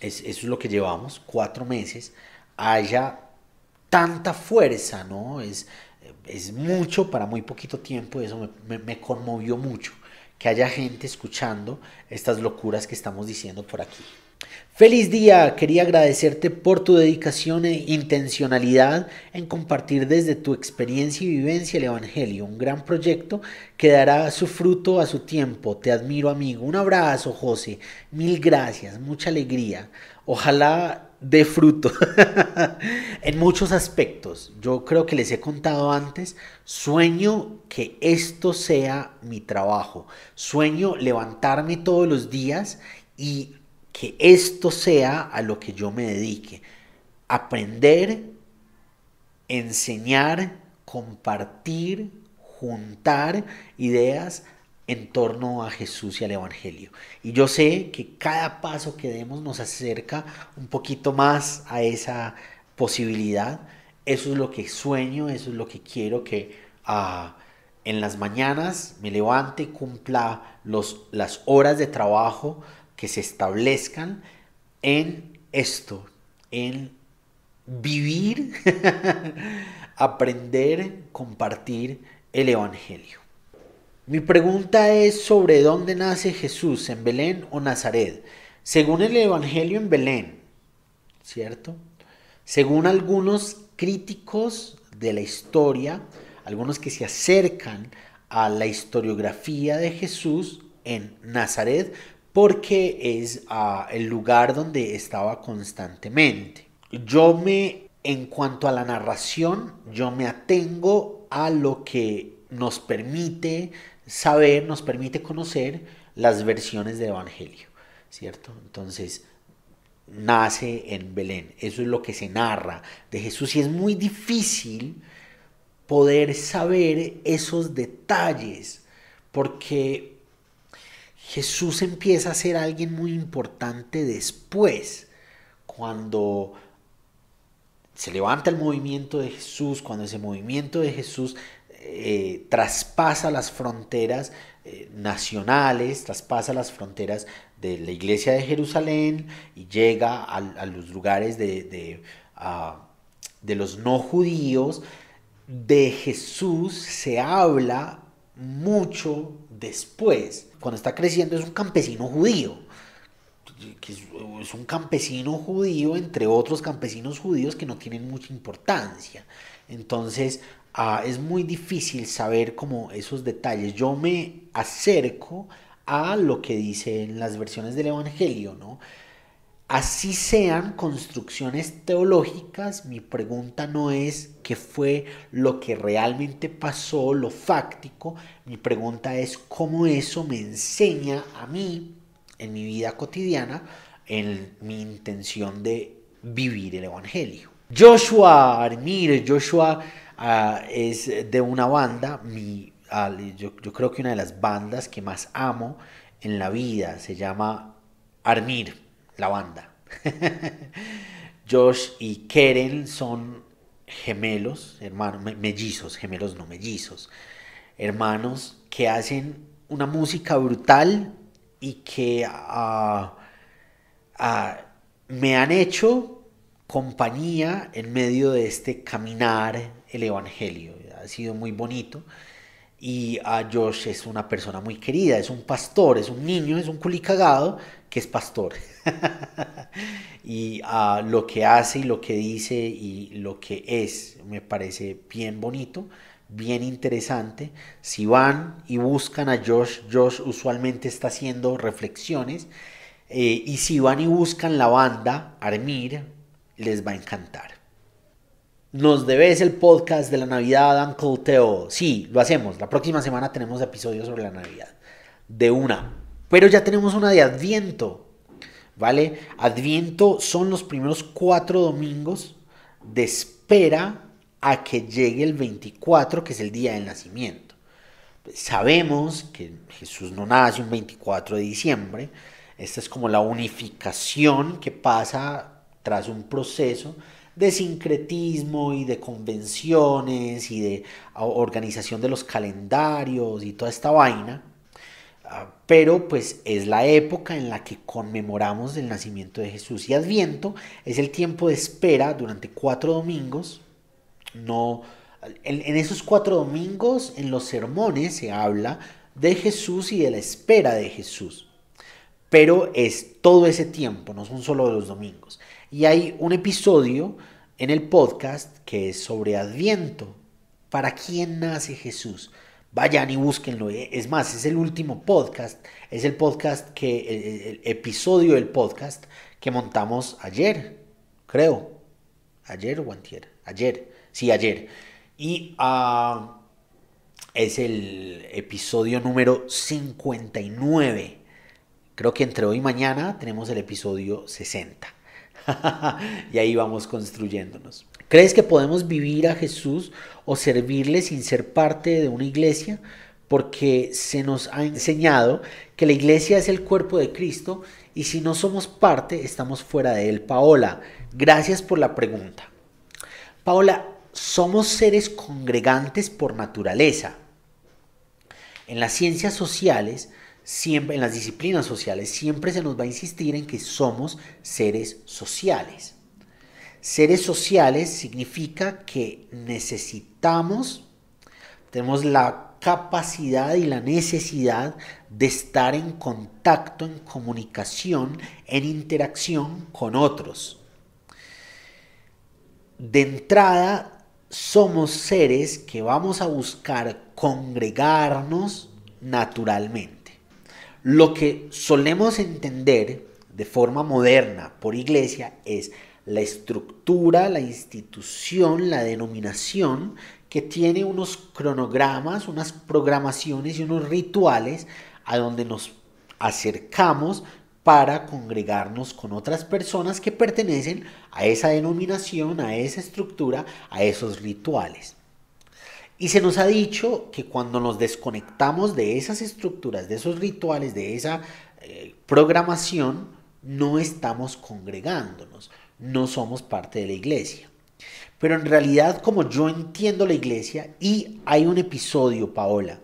eso es lo que llevamos, cuatro meses, haya tanta fuerza, ¿no? Es, es mucho para muy poquito tiempo, eso me conmovió mucho, que haya gente escuchando estas locuras que estamos diciendo por aquí. Feliz día, quería agradecerte por tu dedicación e intencionalidad en compartir desde tu experiencia y vivencia el Evangelio, un gran proyecto que dará su fruto a su tiempo. Te admiro amigo, un abrazo José, mil gracias, mucha alegría. Ojalá dé fruto [LAUGHS] en muchos aspectos. Yo creo que les he contado antes, sueño que esto sea mi trabajo, sueño levantarme todos los días y que esto sea a lo que yo me dedique. Aprender enseñar, compartir, juntar ideas en torno a Jesús y al Evangelio. Y yo sé que cada paso que demos nos acerca un poquito más a esa posibilidad. Eso es lo que sueño, eso es lo que quiero que ah, en las mañanas me levante, cumpla los, las horas de trabajo que se establezcan en esto, en vivir, [LAUGHS] aprender, compartir el Evangelio. Mi pregunta es sobre dónde nace Jesús, en Belén o Nazaret. Según el Evangelio en Belén, ¿cierto? Según algunos críticos de la historia, algunos que se acercan a la historiografía de Jesús en Nazaret, porque es ah, el lugar donde estaba constantemente. Yo me, en cuanto a la narración, yo me atengo a lo que nos permite saber, nos permite conocer las versiones del Evangelio, ¿cierto? Entonces, nace en Belén, eso es lo que se narra de Jesús y es muy difícil poder saber esos detalles, porque Jesús empieza a ser alguien muy importante después, cuando se levanta el movimiento de Jesús, cuando ese movimiento de Jesús eh, traspasa las fronteras eh, nacionales, traspasa las fronteras de la iglesia de Jerusalén y llega a, los lugares ah, de los no judíos. De Jesús se habla mucho después, cuando está creciendo es un campesino judío, es un campesino judío entre otros campesinos judíos que no tienen mucha importancia. Entonces, Ah, es muy difícil saber como esos detalles. Yo me acerco a lo que dicen las versiones del Evangelio, ¿no? Así sean construcciones teológicas, mi pregunta no es qué fue lo que realmente pasó, lo fáctico, mi pregunta es cómo eso me enseña a mí en mi vida cotidiana, en mi intención de vivir el Evangelio. Joshua Armir, Joshua Ah, es de una banda, mi, ah, yo, creo que una de las bandas que más amo en la vida se llama Armir, la banda. [LAUGHS] Josh y Keren son gemelos, hermanos, mellizos, gemelos no mellizos, hermanos que hacen una música brutal y que ah, me han hecho compañía en medio de este caminar el Evangelio. Ha sido muy bonito. Y a Josh es una persona muy querida, es un pastor, es un niño, es un culicagado que es pastor. [LAUGHS] y a lo que hace y lo que dice y lo que es me parece bien bonito, bien interesante. Si van y buscan a Josh, Josh usualmente está haciendo reflexiones. Eh, y si van y buscan la banda Armir, les va a encantar. Nos debes el podcast de la Navidad, Uncle Teo. Sí, lo hacemos. La próxima semana tenemos episodios sobre la Navidad. De una. Pero ya tenemos una de Adviento. ¿Vale? Adviento son los primeros cuatro domingos de espera a que llegue el 24, que es el día del nacimiento. Sabemos que Jesús no nace un 24 de diciembre. Esta es como la unificación que pasa tras un proceso de sincretismo y de convenciones y de organización de los calendarios y toda esta vaina. Pero pues es la época en la que conmemoramos el nacimiento de Jesús y Adviento es el tiempo de espera durante cuatro domingos. No, en, en esos cuatro domingos en los sermones se habla de Jesús y de la espera de Jesús. Pero es todo ese tiempo, no son solo los domingos. Y hay un episodio en el podcast que es sobre Adviento. ¿Para quién nace Jesús? Vayan y búsquenlo. Es más, es el último podcast. Es el podcast que, el, episodio del podcast que montamos ayer, creo. Ayer o antier. Ayer. Sí, ayer. Y ah, es el episodio número 59. Creo que entre hoy y mañana tenemos el episodio 60. [LAUGHS] y ahí vamos construyéndonos. ¿Crees que podemos vivir a Jesús o servirle sin ser parte de una iglesia? Porque se nos ha enseñado que la iglesia es el cuerpo de Cristo y si no somos parte, estamos fuera de él. Paola, gracias por la pregunta. Paola, somos seres congregantes por naturaleza. En las ciencias sociales, siempre, en las disciplinas sociales, siempre se nos va a insistir en que somos seres sociales. Seres sociales significa que necesitamos, tenemos la capacidad y la necesidad de estar en contacto, en comunicación, en interacción con otros. De entrada, somos seres que vamos a buscar congregarnos naturalmente. Lo que solemos entender de forma moderna por iglesia es la estructura, la institución, la denominación que tiene unos cronogramas, unas programaciones y unos rituales a donde nos acercamos para congregarnos con otras personas que pertenecen a esa denominación, a esa estructura, a esos rituales. Y se nos ha dicho que cuando nos desconectamos de esas estructuras, de esos rituales, de esa eh, programación, no estamos congregándonos, no somos parte de la iglesia. Pero en realidad, como yo entiendo la iglesia, y hay un episodio, Paola,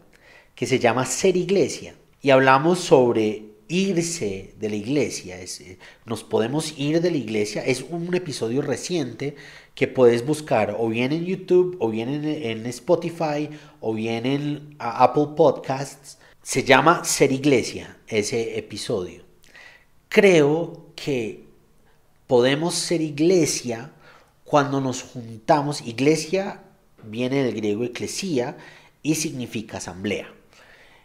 que se llama Ser Iglesia, y hablamos sobre irse de la iglesia, eh, nos podemos ir de la iglesia, es un episodio reciente que puedes buscar o bien en YouTube, o bien en, Spotify, o bien en Apple Podcasts, se llama Ser Iglesia, ese episodio. Creo que podemos ser iglesia cuando nos juntamos. Iglesia viene del griego eclesía y significa asamblea.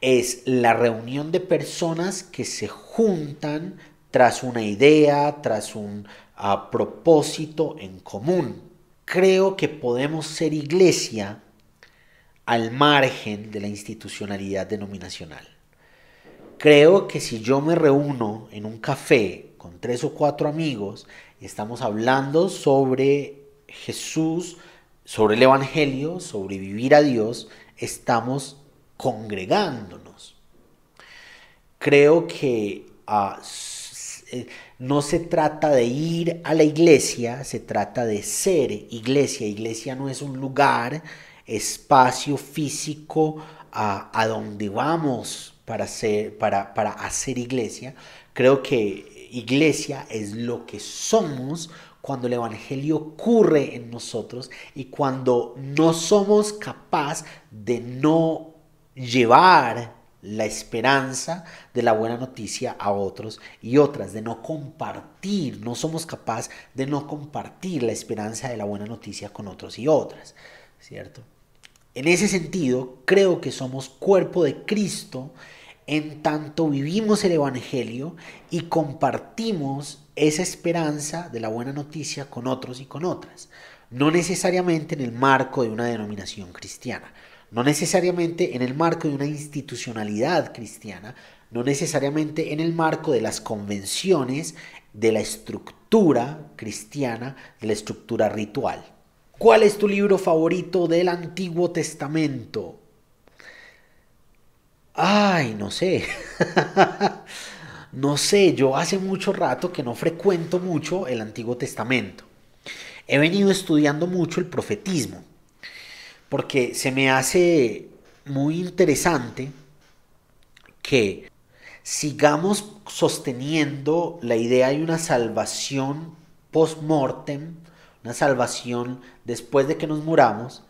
Es la reunión de personas que se juntan tras una idea, tras un ah, propósito en común. Creo que podemos ser iglesia al margen de la institucionalidad denominacional. Creo que si yo me reúno en un café con tres o cuatro amigos y estamos hablando sobre Jesús, sobre el Evangelio, sobre vivir a Dios, estamos congregándonos. Creo que ah, eh, no se trata de ir a la iglesia, se trata de ser iglesia. Iglesia no es un lugar, espacio físico a, a donde vamos para, ser, para, para hacer iglesia. Creo que iglesia es lo que somos cuando el Evangelio ocurre en nosotros y cuando no somos capaz de no llevar la esperanza de la buena noticia a otros y otras, de no compartir, no somos capaces de no compartir la esperanza de la buena noticia con otros y otras, ¿cierto? En ese sentido, creo que somos cuerpo de Cristo en tanto vivimos el Evangelio y compartimos esa esperanza de la buena noticia con otros y con otras. No necesariamente en el marco de una denominación cristiana, no necesariamente en el marco de una institucionalidad cristiana, no necesariamente en el marco de las convenciones de la estructura cristiana, de la estructura ritual. ¿Cuál es tu libro favorito del Antiguo Testamento? Ay, no sé. [LAUGHS] no sé, yo hace mucho rato que no frecuento mucho el Antiguo Testamento. He venido estudiando mucho el profetismo, porque se me hace muy interesante que sigamos sosteniendo la idea de una salvación post-mortem, una salvación después de que nos muramos,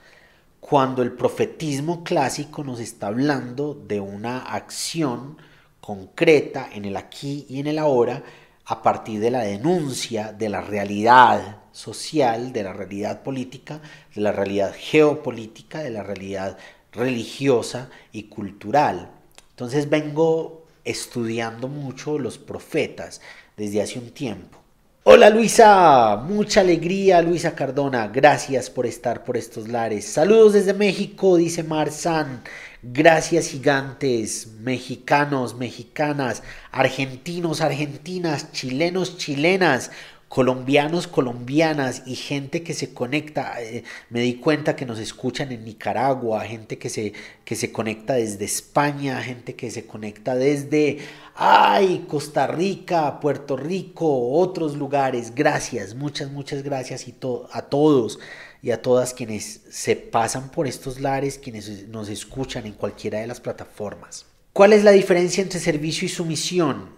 cuando el profetismo clásico nos está hablando de una acción concreta en el aquí y en el ahora a partir de la denuncia de la realidad social, de la realidad política, de la realidad geopolítica, de la realidad religiosa y cultural. Entonces vengo estudiando mucho los profetas desde hace un tiempo. Hola Luisa, mucha alegría Luisa Cardona, gracias por estar por estos lares. Saludos desde México, dice Marzán. Gracias gigantes, mexicanos, mexicanas, argentinos, argentinas, chilenos, chilenas. Colombianos, colombianas y gente que se conecta. Eh, me di cuenta que nos escuchan en Nicaragua, gente que se, que se conecta desde España, gente que se conecta desde, ay, Costa Rica, Puerto Rico, otros lugares. Gracias, muchas, muchas gracias y a todos y a todas quienes se pasan por estos lares, quienes nos escuchan en cualquiera de las plataformas. ¿Cuál es la diferencia entre servicio y sumisión?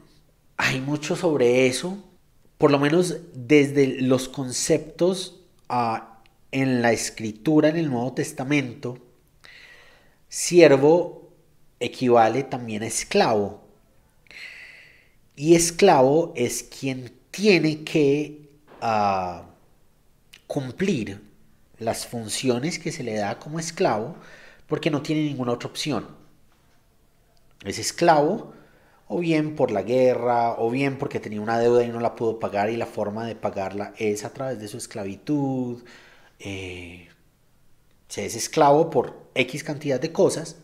Hay mucho sobre eso por lo menos desde los conceptos ah, en la escritura, en el Nuevo Testamento, siervo equivale también a esclavo. Y esclavo es quien tiene que ah, cumplir las funciones que se le da como esclavo porque no tiene ninguna otra opción. Es esclavo o bien por la guerra, o bien porque tenía una deuda y no la pudo pagar y la forma de pagarla es a través de su esclavitud. Eh, se es esclavo por X cantidad de cosas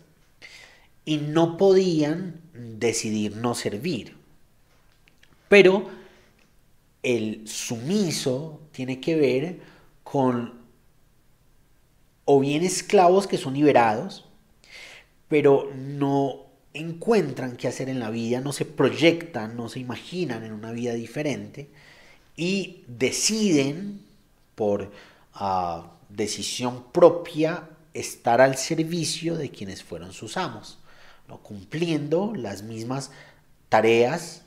y no podían decidir no servir. Pero el sumiso tiene que ver con o bien esclavos que son liberados, pero no encuentran qué hacer en la vida, no se proyectan, no se imaginan en una vida diferente y deciden por ah, decisión propia estar al servicio de quienes fueron sus amos, cumpliendo las mismas tareas,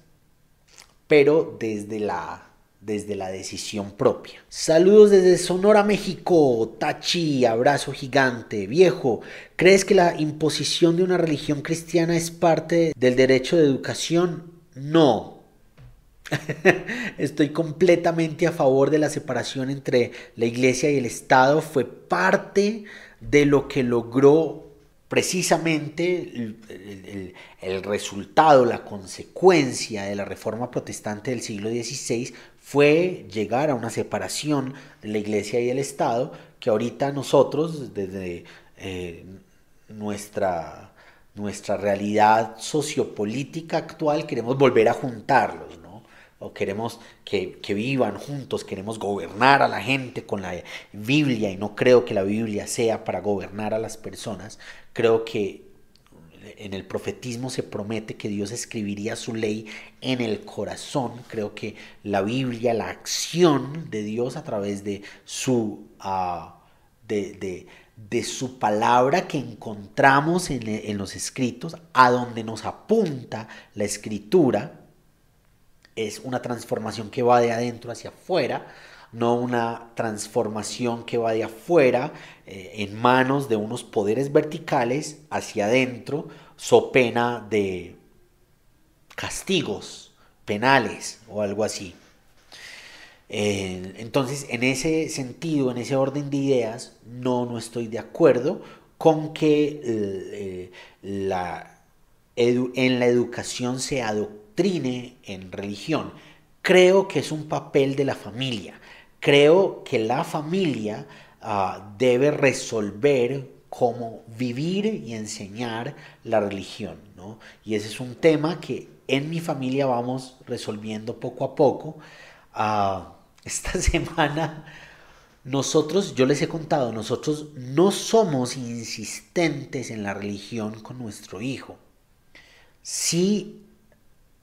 pero desde la desde la decisión propia. Saludos desde Sonora, México. Tachi, abrazo gigante. Viejo, ¿crees que la imposición de una religión cristiana es parte del derecho de educación? No. [LAUGHS] Estoy completamente a favor de la separación entre la iglesia y el Estado. Fue parte de lo que logró precisamente el, resultado, la consecuencia de la reforma protestante del siglo XVI fue llegar a una separación de la iglesia y el Estado que ahorita nosotros desde eh, nuestra, nuestra realidad sociopolítica actual queremos volver a juntarlos, ¿no? O queremos que, que vivan juntos, queremos gobernar a la gente con la Biblia y no creo que la Biblia sea para gobernar a las personas, creo que en el profetismo se promete que Dios escribiría su ley en el corazón. Creo que la Biblia, la acción de Dios a través de su, ah, de, su palabra que encontramos en, en los escritos, a donde nos apunta la escritura, es una transformación que va de adentro hacia afuera no una transformación que va de afuera eh, en manos de unos poderes verticales hacia adentro, so pena de castigos penales o algo así. Eh, entonces, en ese sentido, en ese orden de ideas, no, no estoy de acuerdo con que eh, en la educación se adoctrine en religión. Creo que es un papel de la familia creo que la familia ah, debe resolver cómo vivir y enseñar la religión, ¿no? Y ese es un tema que en mi familia vamos resolviendo poco a poco. Ah, [LAUGHS] esta semana nosotros, yo les he contado, nosotros no somos insistentes en la religión con nuestro hijo. Si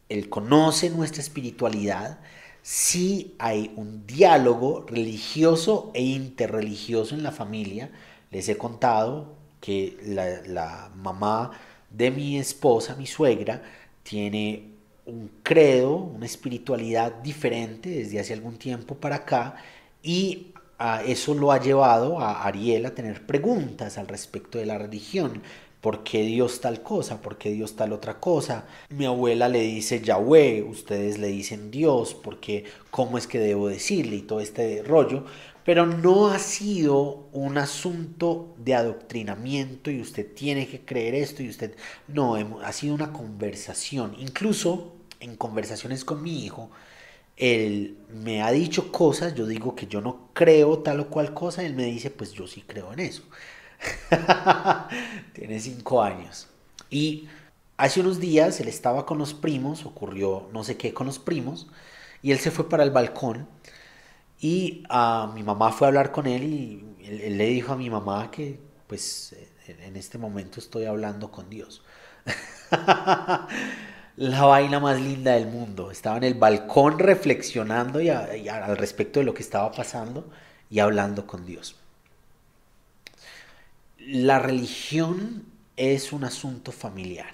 él conoce nuestra espiritualidad, si hay un diálogo religioso e interreligioso en la familia. Les he contado que la, mamá de mi esposa, mi suegra, tiene un credo, una espiritualidad diferente desde hace algún tiempo para acá y a eso lo ha llevado a Ariel a tener preguntas al respecto de la religión. ¿Por qué Dios tal cosa? ¿Por qué Dios tal otra cosa? Mi abuela le dice Yahweh, ustedes le dicen Dios, porque cómo es que debo decirle y todo este rollo. Pero no ha sido un asunto de adoctrinamiento y usted tiene que creer esto y usted... No, ha sido una conversación. Incluso en conversaciones con mi hijo, él me ha dicho cosas, yo digo que yo no creo tal o cual cosa, él me dice, pues yo sí creo en eso. [LAUGHS] Tiene cinco años. Y hace unos días él estaba con los primos, ocurrió no sé qué con los primos, Y él se fue para el balcón y uh, mi mamá fue a hablar con él y él, le dijo a mi mamá que pues en este momento estoy hablando con Dios. [LAUGHS] la vaina más linda del mundo. Estaba en el balcón reflexionando y al respecto de lo que estaba pasando y hablando con Dios. La religión es un asunto familiar.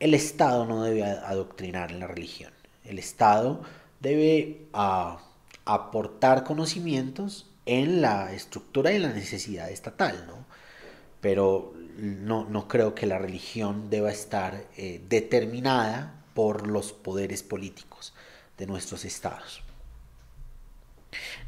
El Estado no debe adoctrinar en la religión. El Estado debe aportar conocimientos en la estructura y la necesidad estatal, ¿no? Pero no, no creo que la religión deba estar eh, determinada por los poderes políticos de nuestros estados.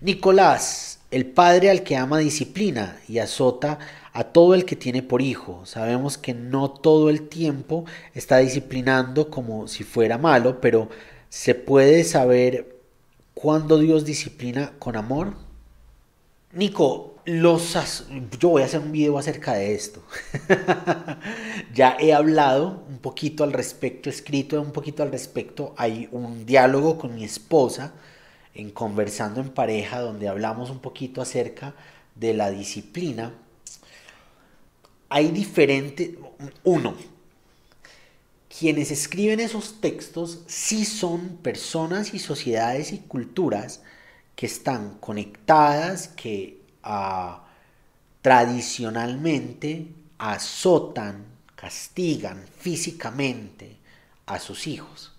Nicolás, el padre al que ama disciplina y azota a todo el que tiene por hijo. Sabemos que no todo el tiempo está disciplinando como si fuera malo, pero se puede saber cuándo Dios disciplina con amor. Nico, los yo voy a hacer un video acerca de esto. [LAUGHS] ya he hablado un poquito al respecto, escrito un poquito al respecto. Hay un diálogo con mi esposa en Conversando en Pareja donde hablamos un poquito acerca de la disciplina. Hay diferentes... Uno, quienes escriben esos textos sí son personas y sociedades y culturas que están conectadas, que tradicionalmente azotan, castigan físicamente a sus hijos.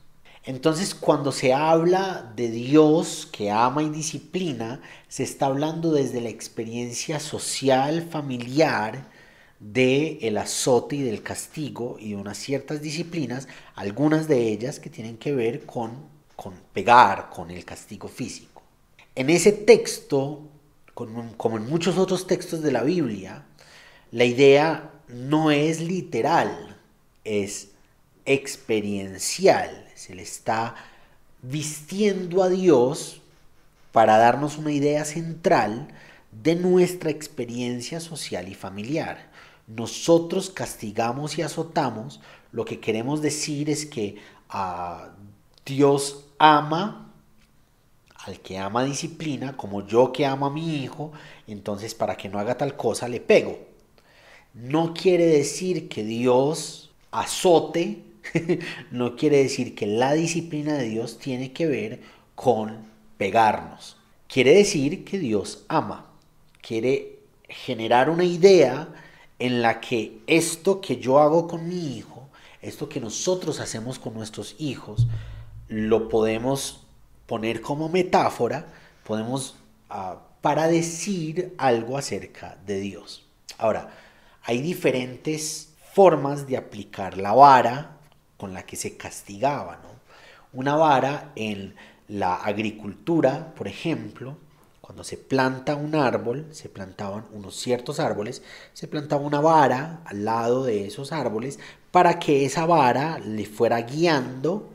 Entonces, cuando se habla de Dios que ama y disciplina, se está hablando desde la experiencia social, familiar, de el azote y del castigo y de unas ciertas disciplinas, algunas de ellas que tienen que ver con, con pegar, con el castigo físico. En ese texto como en muchos otros textos de la Biblia, la idea no es literal, es experiencial. Se le está vistiendo a Dios para darnos una idea central de nuestra experiencia social y familiar. Nosotros castigamos y azotamos, lo que queremos decir es que ah, Dios ama al que ama disciplina, como yo que amo a mi hijo, entonces para que no haga tal cosa le pego. No quiere decir que Dios azote, [LAUGHS] no quiere decir que la disciplina de Dios tiene que ver con pegarnos. Quiere decir que Dios ama, quiere generar una idea en la que esto que yo hago con mi hijo, esto que nosotros hacemos con nuestros hijos, lo podemos poner como metáfora, podemos ah, para decir algo acerca de Dios. Ahora, hay diferentes formas de aplicar la vara con la que se castigaba, Una vara en la agricultura, por ejemplo, cuando se planta un árbol, se plantaban unos ciertos árboles, se plantaba una vara al lado de esos árboles para que esa vara le fuera guiando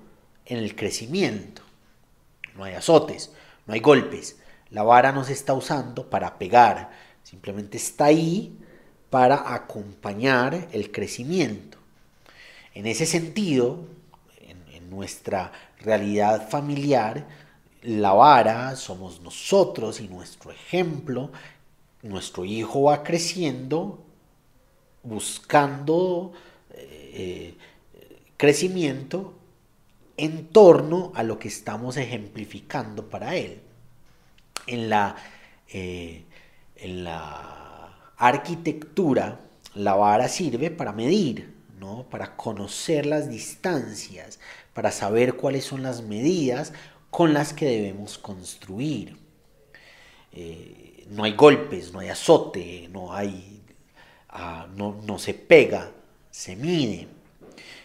en el crecimiento no hay azotes, no hay golpes. La vara no se está usando para pegar, simplemente está ahí para acompañar el crecimiento. En ese sentido, en, nuestra realidad familiar, la vara somos nosotros y nuestro ejemplo. Nuestro hijo va creciendo buscando eh, crecimiento en torno a lo que estamos ejemplificando para él. En la, eh, en la arquitectura, la vara sirve para medir, para conocer las distancias, para saber cuáles son las medidas con las que debemos construir. Eh, no hay golpes, no hay azote, no hay, ah, no, no se pega, se mide.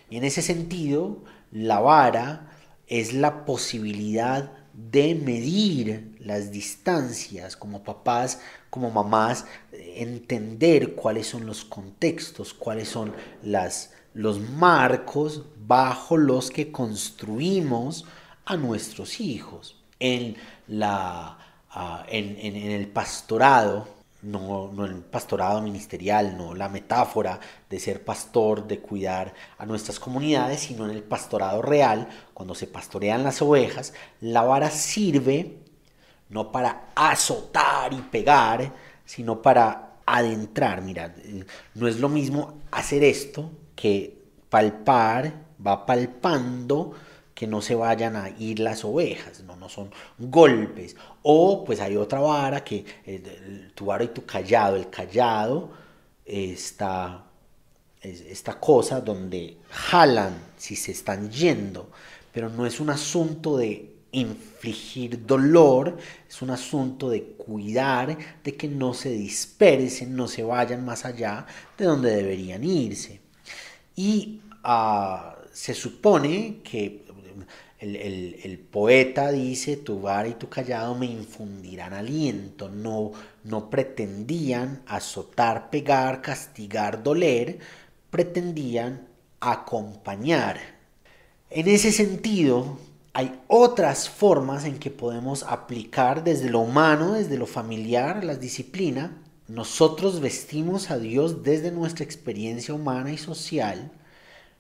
Y en ese sentido, la vara es la posibilidad de medir las distancias como papás, como mamás, entender cuáles son los contextos, cuáles son las, los marcos bajo los que construimos a nuestros hijos. En, la, ah, en, en el pastorado no, no el pastorado ministerial, no la metáfora de ser pastor, de cuidar a nuestras comunidades, sino en el pastorado real, cuando se pastorean las ovejas, la vara sirve no para azotar y pegar, sino para adentrar. Mira, no es lo mismo hacer esto que palpar, va palpando que no se vayan a ir las ovejas, no, no son golpes. O pues hay otra vara que eh, tu vara y tu callado, el callado está esta cosa donde jalan si se están yendo, pero no es un asunto de infligir dolor, es un asunto de cuidar de que no se dispersen, no se vayan más allá de donde deberían irse. Y ah, se supone que el, poeta dice, tu vara y tu callado me infundirán aliento, no, no pretendían azotar, pegar, castigar, doler, pretendían acompañar. En ese sentido, hay otras formas en que podemos aplicar desde lo humano, desde lo familiar, la disciplina. Nosotros vestimos a Dios desde nuestra experiencia humana y social.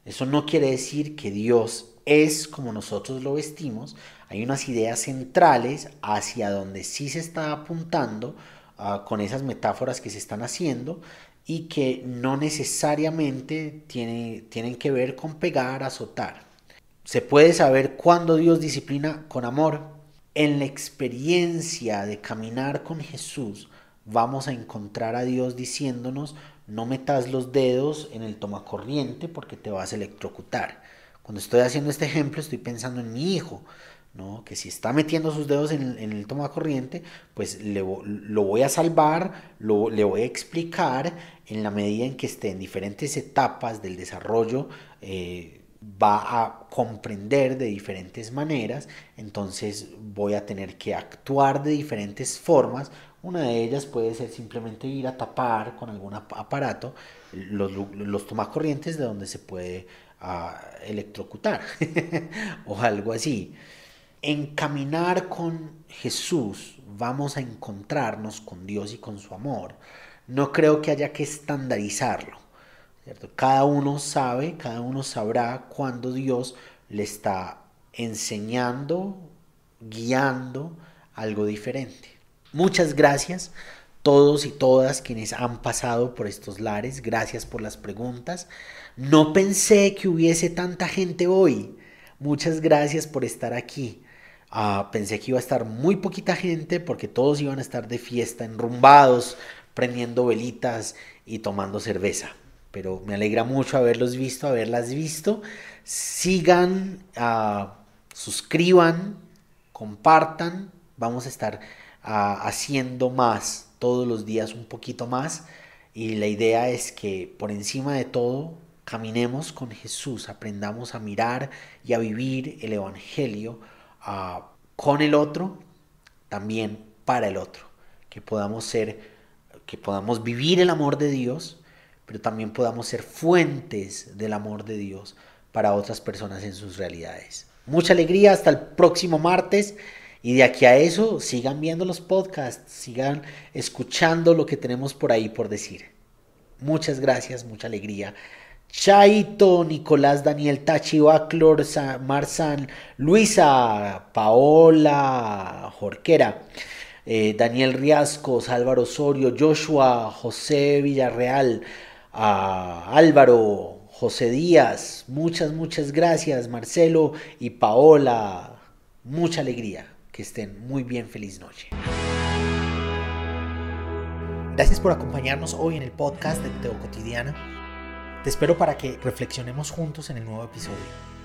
Eso no quiere decir que Dios es como nosotros lo vestimos, hay unas ideas centrales hacia donde sí se está apuntando ah, con esas metáforas que se están haciendo y que no necesariamente tiene, tienen que ver con pegar, azotar. Se puede saber cuándo Dios disciplina con amor. En la experiencia de caminar con Jesús vamos a encontrar a Dios diciéndonos no metas los dedos en el tomacorriente porque te vas a electrocutar cuando estoy haciendo este ejemplo, estoy pensando en mi hijo, ¿no? que si está metiendo sus dedos en, el toma corriente, pues lo voy a salvar, lo, le voy a explicar en la medida en que esté en diferentes etapas del desarrollo. Eh, va a comprender de diferentes maneras, entonces voy a tener que actuar de diferentes formas. Una de ellas puede ser simplemente ir a tapar con algún aparato los, los tomacorrientes de donde se puede a electrocutar [LAUGHS] o algo así. En caminar con Jesús vamos a encontrarnos con Dios y con su amor. No creo que haya que estandarizarlo. Cada uno sabe, cada uno sabrá cuando Dios le está enseñando, guiando algo diferente. Muchas gracias todos y todas quienes han pasado por estos lares. Gracias por las preguntas. No pensé que hubiese tanta gente hoy. Muchas gracias por estar aquí. Ah, pensé que iba a estar muy poquita gente porque todos iban a estar de fiesta, enrumbados, prendiendo velitas y tomando cerveza. Pero me alegra mucho haberlos visto, haberlas visto. Sigan, uh, suscriban, compartan. Vamos a estar ah, haciendo más todos los días un poquito más y la idea es que por encima de todo caminemos con Jesús, aprendamos a mirar y a vivir el Evangelio ah, con el otro, también para el otro, que podamos ser, que podamos vivir el amor de Dios, pero también podamos ser fuentes del amor de Dios para otras personas en sus realidades. Mucha alegría, hasta el próximo martes. Y de aquí a eso, sigan viendo los podcasts, sigan escuchando lo que tenemos por ahí por decir. Muchas gracias, mucha alegría. Chaito, Nicolás, Daniel, Tachi, Baclor, Marzán, Luisa, Paola, Jorquera, eh, Daniel Riascos, Álvaro Osorio, Joshua, José Villarreal, Álvaro, José Díaz, muchas, muchas gracias, Marcelo y Paola, mucha alegría. Que estén muy bien, feliz noche. Gracias por acompañarnos hoy en el podcast de Teo Cotidiana. Te espero para que reflexionemos juntos en el nuevo episodio.